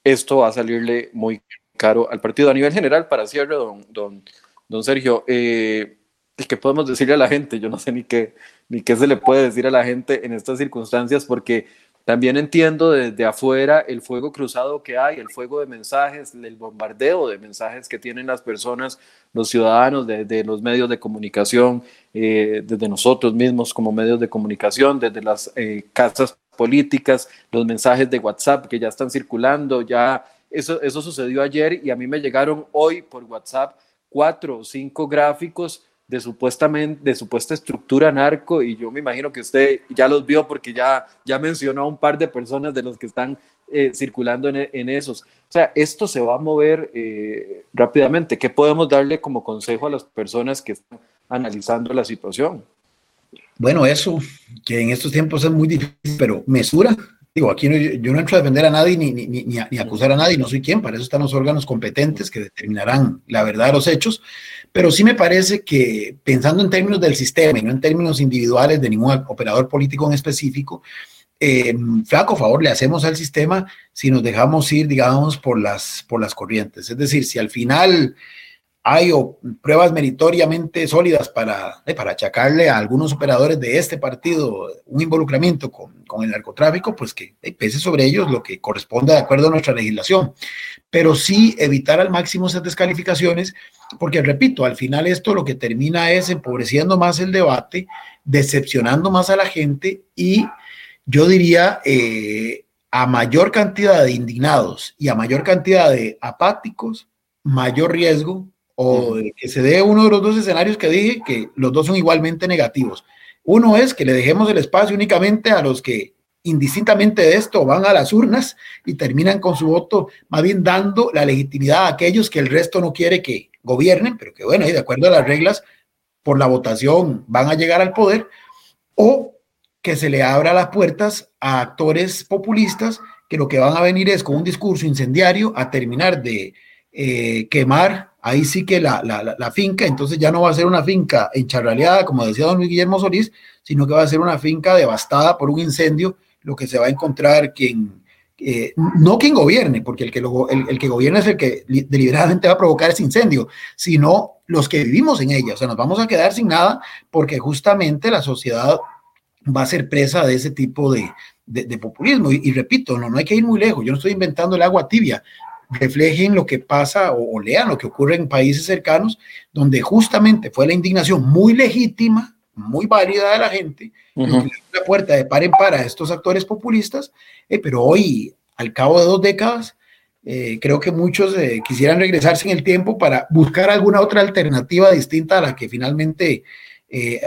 esto va a salirle muy caro al partido. A nivel general, para cierre, don, don, don Sergio, eh, ¿qué podemos decirle a la gente? Yo no sé ni qué, ni qué se le puede decir a la gente en estas circunstancias, porque también entiendo desde afuera el fuego cruzado que hay, el fuego de mensajes, el bombardeo de mensajes que tienen las personas, los ciudadanos, desde los medios de comunicación, eh, desde nosotros mismos como medios de comunicación, desde las eh, casas políticas, los mensajes de WhatsApp que ya están circulando, ya eso, eso sucedió ayer y a mí me llegaron hoy por WhatsApp cuatro o cinco gráficos de supuestamente supuesta estructura narco y yo me imagino que usted ya los vio porque ya ya mencionó a un par de personas de los que están eh, circulando en, esos. O sea, esto se va a mover eh, rápidamente. ¿Qué podemos darle como consejo a las personas que están analizando la situación? Bueno, eso, que en estos tiempos es muy difícil, pero mesura. Digo, aquí yo no entro a defender a nadie ni, ni, ni, ni, acusar a nadie, no soy quien, para eso están los órganos competentes que determinarán la verdad de los hechos, pero sí me parece que pensando en términos del sistema y no en términos individuales de ningún operador político en específico, eh, flaco favor le hacemos al sistema si nos dejamos ir, digamos, por las, por las corrientes. Es decir, si al final hay pruebas meritoriamente sólidas para, eh, para achacarle a algunos operadores de este partido un involucramiento con, con el narcotráfico, pues que eh, pese sobre ellos lo que corresponde de acuerdo a nuestra legislación. Pero sí evitar al máximo esas descalificaciones, porque repito, al final esto lo que termina es empobreciendo más el debate, decepcionando más a la gente y yo diría, eh, a mayor cantidad de indignados y a mayor cantidad de apáticos, mayor riesgo o que se dé uno de los dos escenarios que dije, que los dos son igualmente negativos. Uno es que le dejemos el espacio únicamente a los que indistintamente de esto van a las urnas y terminan con su voto, más bien dando la legitimidad a aquellos que el resto no quiere que gobiernen, pero que bueno, y de acuerdo a las reglas, por la votación van a llegar al poder, o que se le abra las puertas a actores populistas que lo que van a venir es con un discurso incendiario a terminar de eh, quemar ahí sí que la, la, finca, entonces ya no va a ser una finca encharraleada, como decía don Guillermo Solís, sino que va a ser una finca devastada por un incendio, lo que se va a encontrar quien, eh, no quien gobierne, porque el que, el, el, que gobierna es el que deliberadamente va a provocar ese incendio, sino los que vivimos en ella. O sea, nos vamos a quedar sin nada porque justamente la sociedad va a ser presa de ese tipo de, populismo. Y, repito, no, no hay que ir muy lejos, yo no estoy inventando el agua tibia. Reflejen lo que pasa o, lean lo que ocurre en países cercanos, donde justamente fue la indignación muy legítima, muy válida de la gente, la puerta de par en par a estos actores populistas, eh, pero hoy, al cabo de dos décadas, eh, creo que muchos eh, quisieran regresarse en el tiempo para buscar alguna otra alternativa distinta a la que finalmente eh,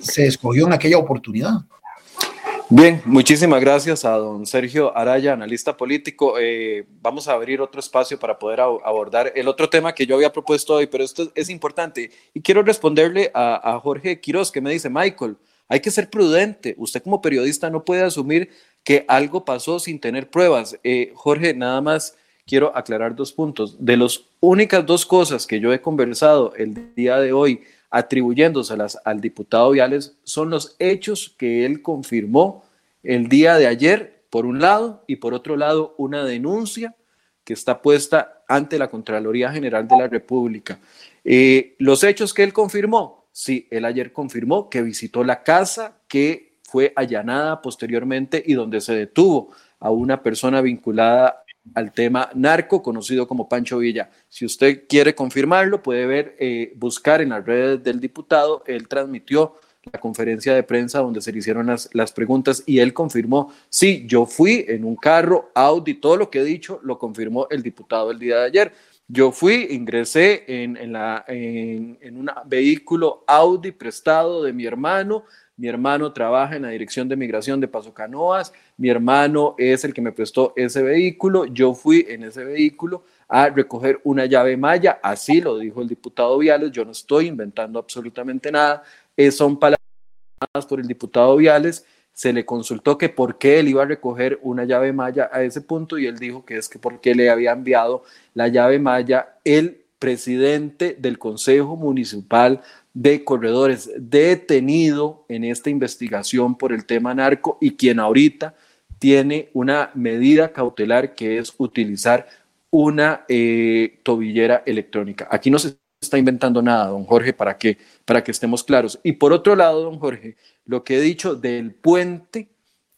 se escogió en aquella oportunidad. Bien, muchísimas gracias a don Sergio Araya, analista político. Eh, vamos a abrir otro espacio para poder abordar el otro tema que yo había propuesto hoy, pero esto es importante. Y quiero responderle a, Jorge Quiroz, que me dice, Michael, hay que ser prudente. Usted como periodista no puede asumir que algo pasó sin tener pruebas. Eh, Jorge, nada más quiero aclarar dos puntos. De las únicas dos cosas que yo he conversado el día de hoy atribuyéndoselas al diputado Viales son los hechos que él confirmó el día de ayer, por un lado, y por otro lado, una denuncia que está puesta ante la Contraloría General de la República. Eh, los hechos que él confirmó, sí, él ayer confirmó que visitó la casa que fue allanada posteriormente y donde se detuvo a una persona vinculada al tema narco, conocido como Pancho Villa. Si usted quiere confirmarlo, puede ver, eh, buscar en las redes del diputado. Él transmitió la conferencia de prensa donde se le hicieron las, las preguntas y él confirmó, sí, yo fui en un carro, Audi, todo lo que he dicho lo confirmó el diputado el día de ayer. Yo fui, ingresé en, en, la, en, en un vehículo Audi prestado de mi hermano, mi hermano trabaja en la Dirección de Migración de Paso Canoas, mi hermano es el que me prestó ese vehículo, yo fui en ese vehículo a recoger una llave maya, así lo dijo el diputado Viales, yo no estoy inventando absolutamente nada, son palabras por el diputado Viales, se le consultó que por qué él iba a recoger una llave maya a ese punto y él dijo que es que porque le había enviado la llave maya el presidente del Consejo Municipal de corredores detenido en esta investigación por el tema narco y quien ahorita tiene una medida cautelar que es utilizar una eh, tobillera electrónica. Aquí no se está inventando nada, don Jorge, para que, para que estemos claros. Y por otro lado, don Jorge, lo que he dicho del puente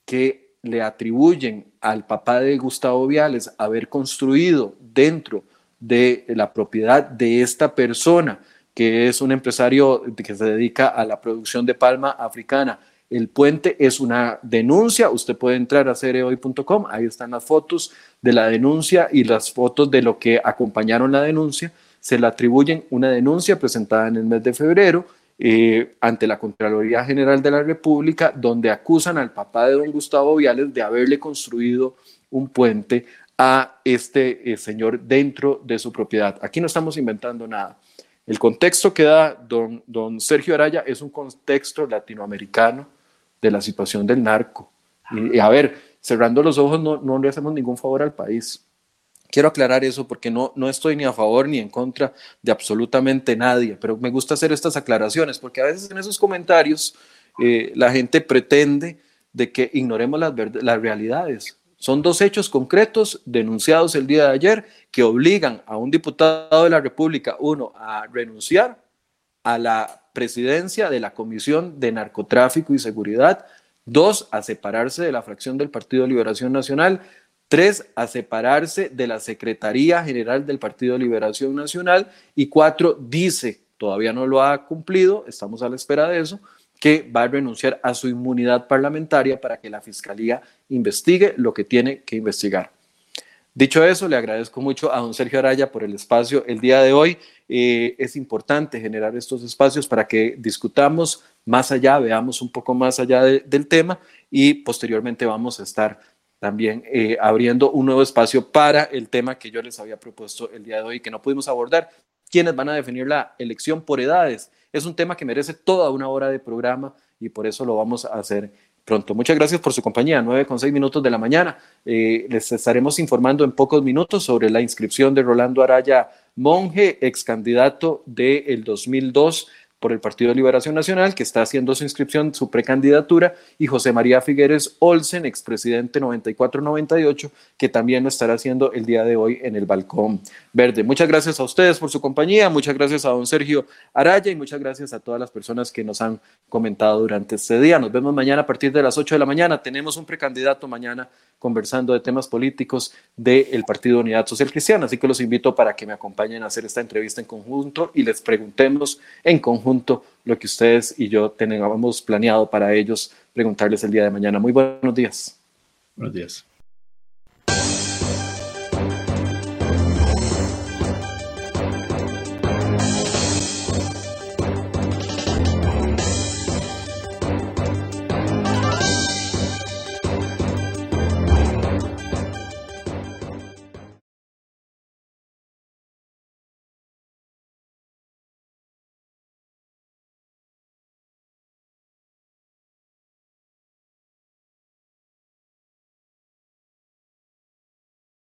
que le atribuyen al papá de Gustavo Viales haber construido dentro de la propiedad de esta persona, que es un empresario que se dedica a la producción de palma africana. El puente es una denuncia, usted puede entrar a cereoy.com, ahí están las fotos de la denuncia y las fotos de lo que acompañaron la denuncia. Se le atribuyen una denuncia presentada en el mes de febrero eh, ante la Contraloría General de la República, donde acusan al papá de don Gustavo Viales de haberle construido un puente a este eh, señor dentro de su propiedad. Aquí no estamos inventando nada. El contexto que da don, don Sergio Araya es un contexto latinoamericano de la situación del narco. Y, a ver, cerrando los ojos no, no le hacemos ningún favor al país. Quiero aclarar eso porque no, no estoy ni a favor ni en contra de absolutamente nadie, pero me gusta hacer estas aclaraciones porque a veces en esos comentarios eh, la gente pretende de que ignoremos las, las realidades. Son dos hechos concretos denunciados el día de ayer que obligan a un diputado de la República, uno, a renunciar a la presidencia de la Comisión de Narcotráfico y Seguridad, dos, a separarse de la fracción del Partido de Liberación Nacional, tres, a separarse de la Secretaría General del Partido de Liberación Nacional y cuatro, dice, todavía no lo ha cumplido, estamos a la espera de eso, que va a renunciar a su inmunidad parlamentaria para que la Fiscalía investigue lo que tiene que investigar. Dicho eso, le agradezco mucho a don Sergio Araya por el espacio el día de hoy. Eh, es importante generar estos espacios para que discutamos más allá, veamos un poco más allá del tema y posteriormente vamos a estar también eh, abriendo un nuevo espacio para el tema que yo les había propuesto el día de hoy que no pudimos abordar. ¿Quiénes van a definir la elección por edades? Es un tema que merece toda una hora de programa y por eso lo vamos a hacer pronto. Muchas gracias por su compañía. 9 con 6 minutos de la mañana. Eh, les estaremos informando en pocos minutos sobre la inscripción de Rolando Araya Monje, ex candidato del 2002 por el Partido de Liberación Nacional, que está haciendo su inscripción, su precandidatura, y José María Figueres Olsen, expresidente 94-98, que también lo estará haciendo el día de hoy en el Balcón Verde. Muchas gracias a ustedes por su compañía, muchas gracias a don Sergio Araya y muchas gracias a todas las personas que nos han comentado durante este día. Nos vemos mañana a partir de las 8 de la mañana. Tenemos un precandidato mañana conversando de temas políticos del Partido Unidad Social Cristiana, así que los invito para que me acompañen a hacer esta entrevista en conjunto y les preguntemos en conjunto lo que ustedes y yo tengamos planeado para ellos preguntarles el día de mañana. Muy buenos días. Buenos días.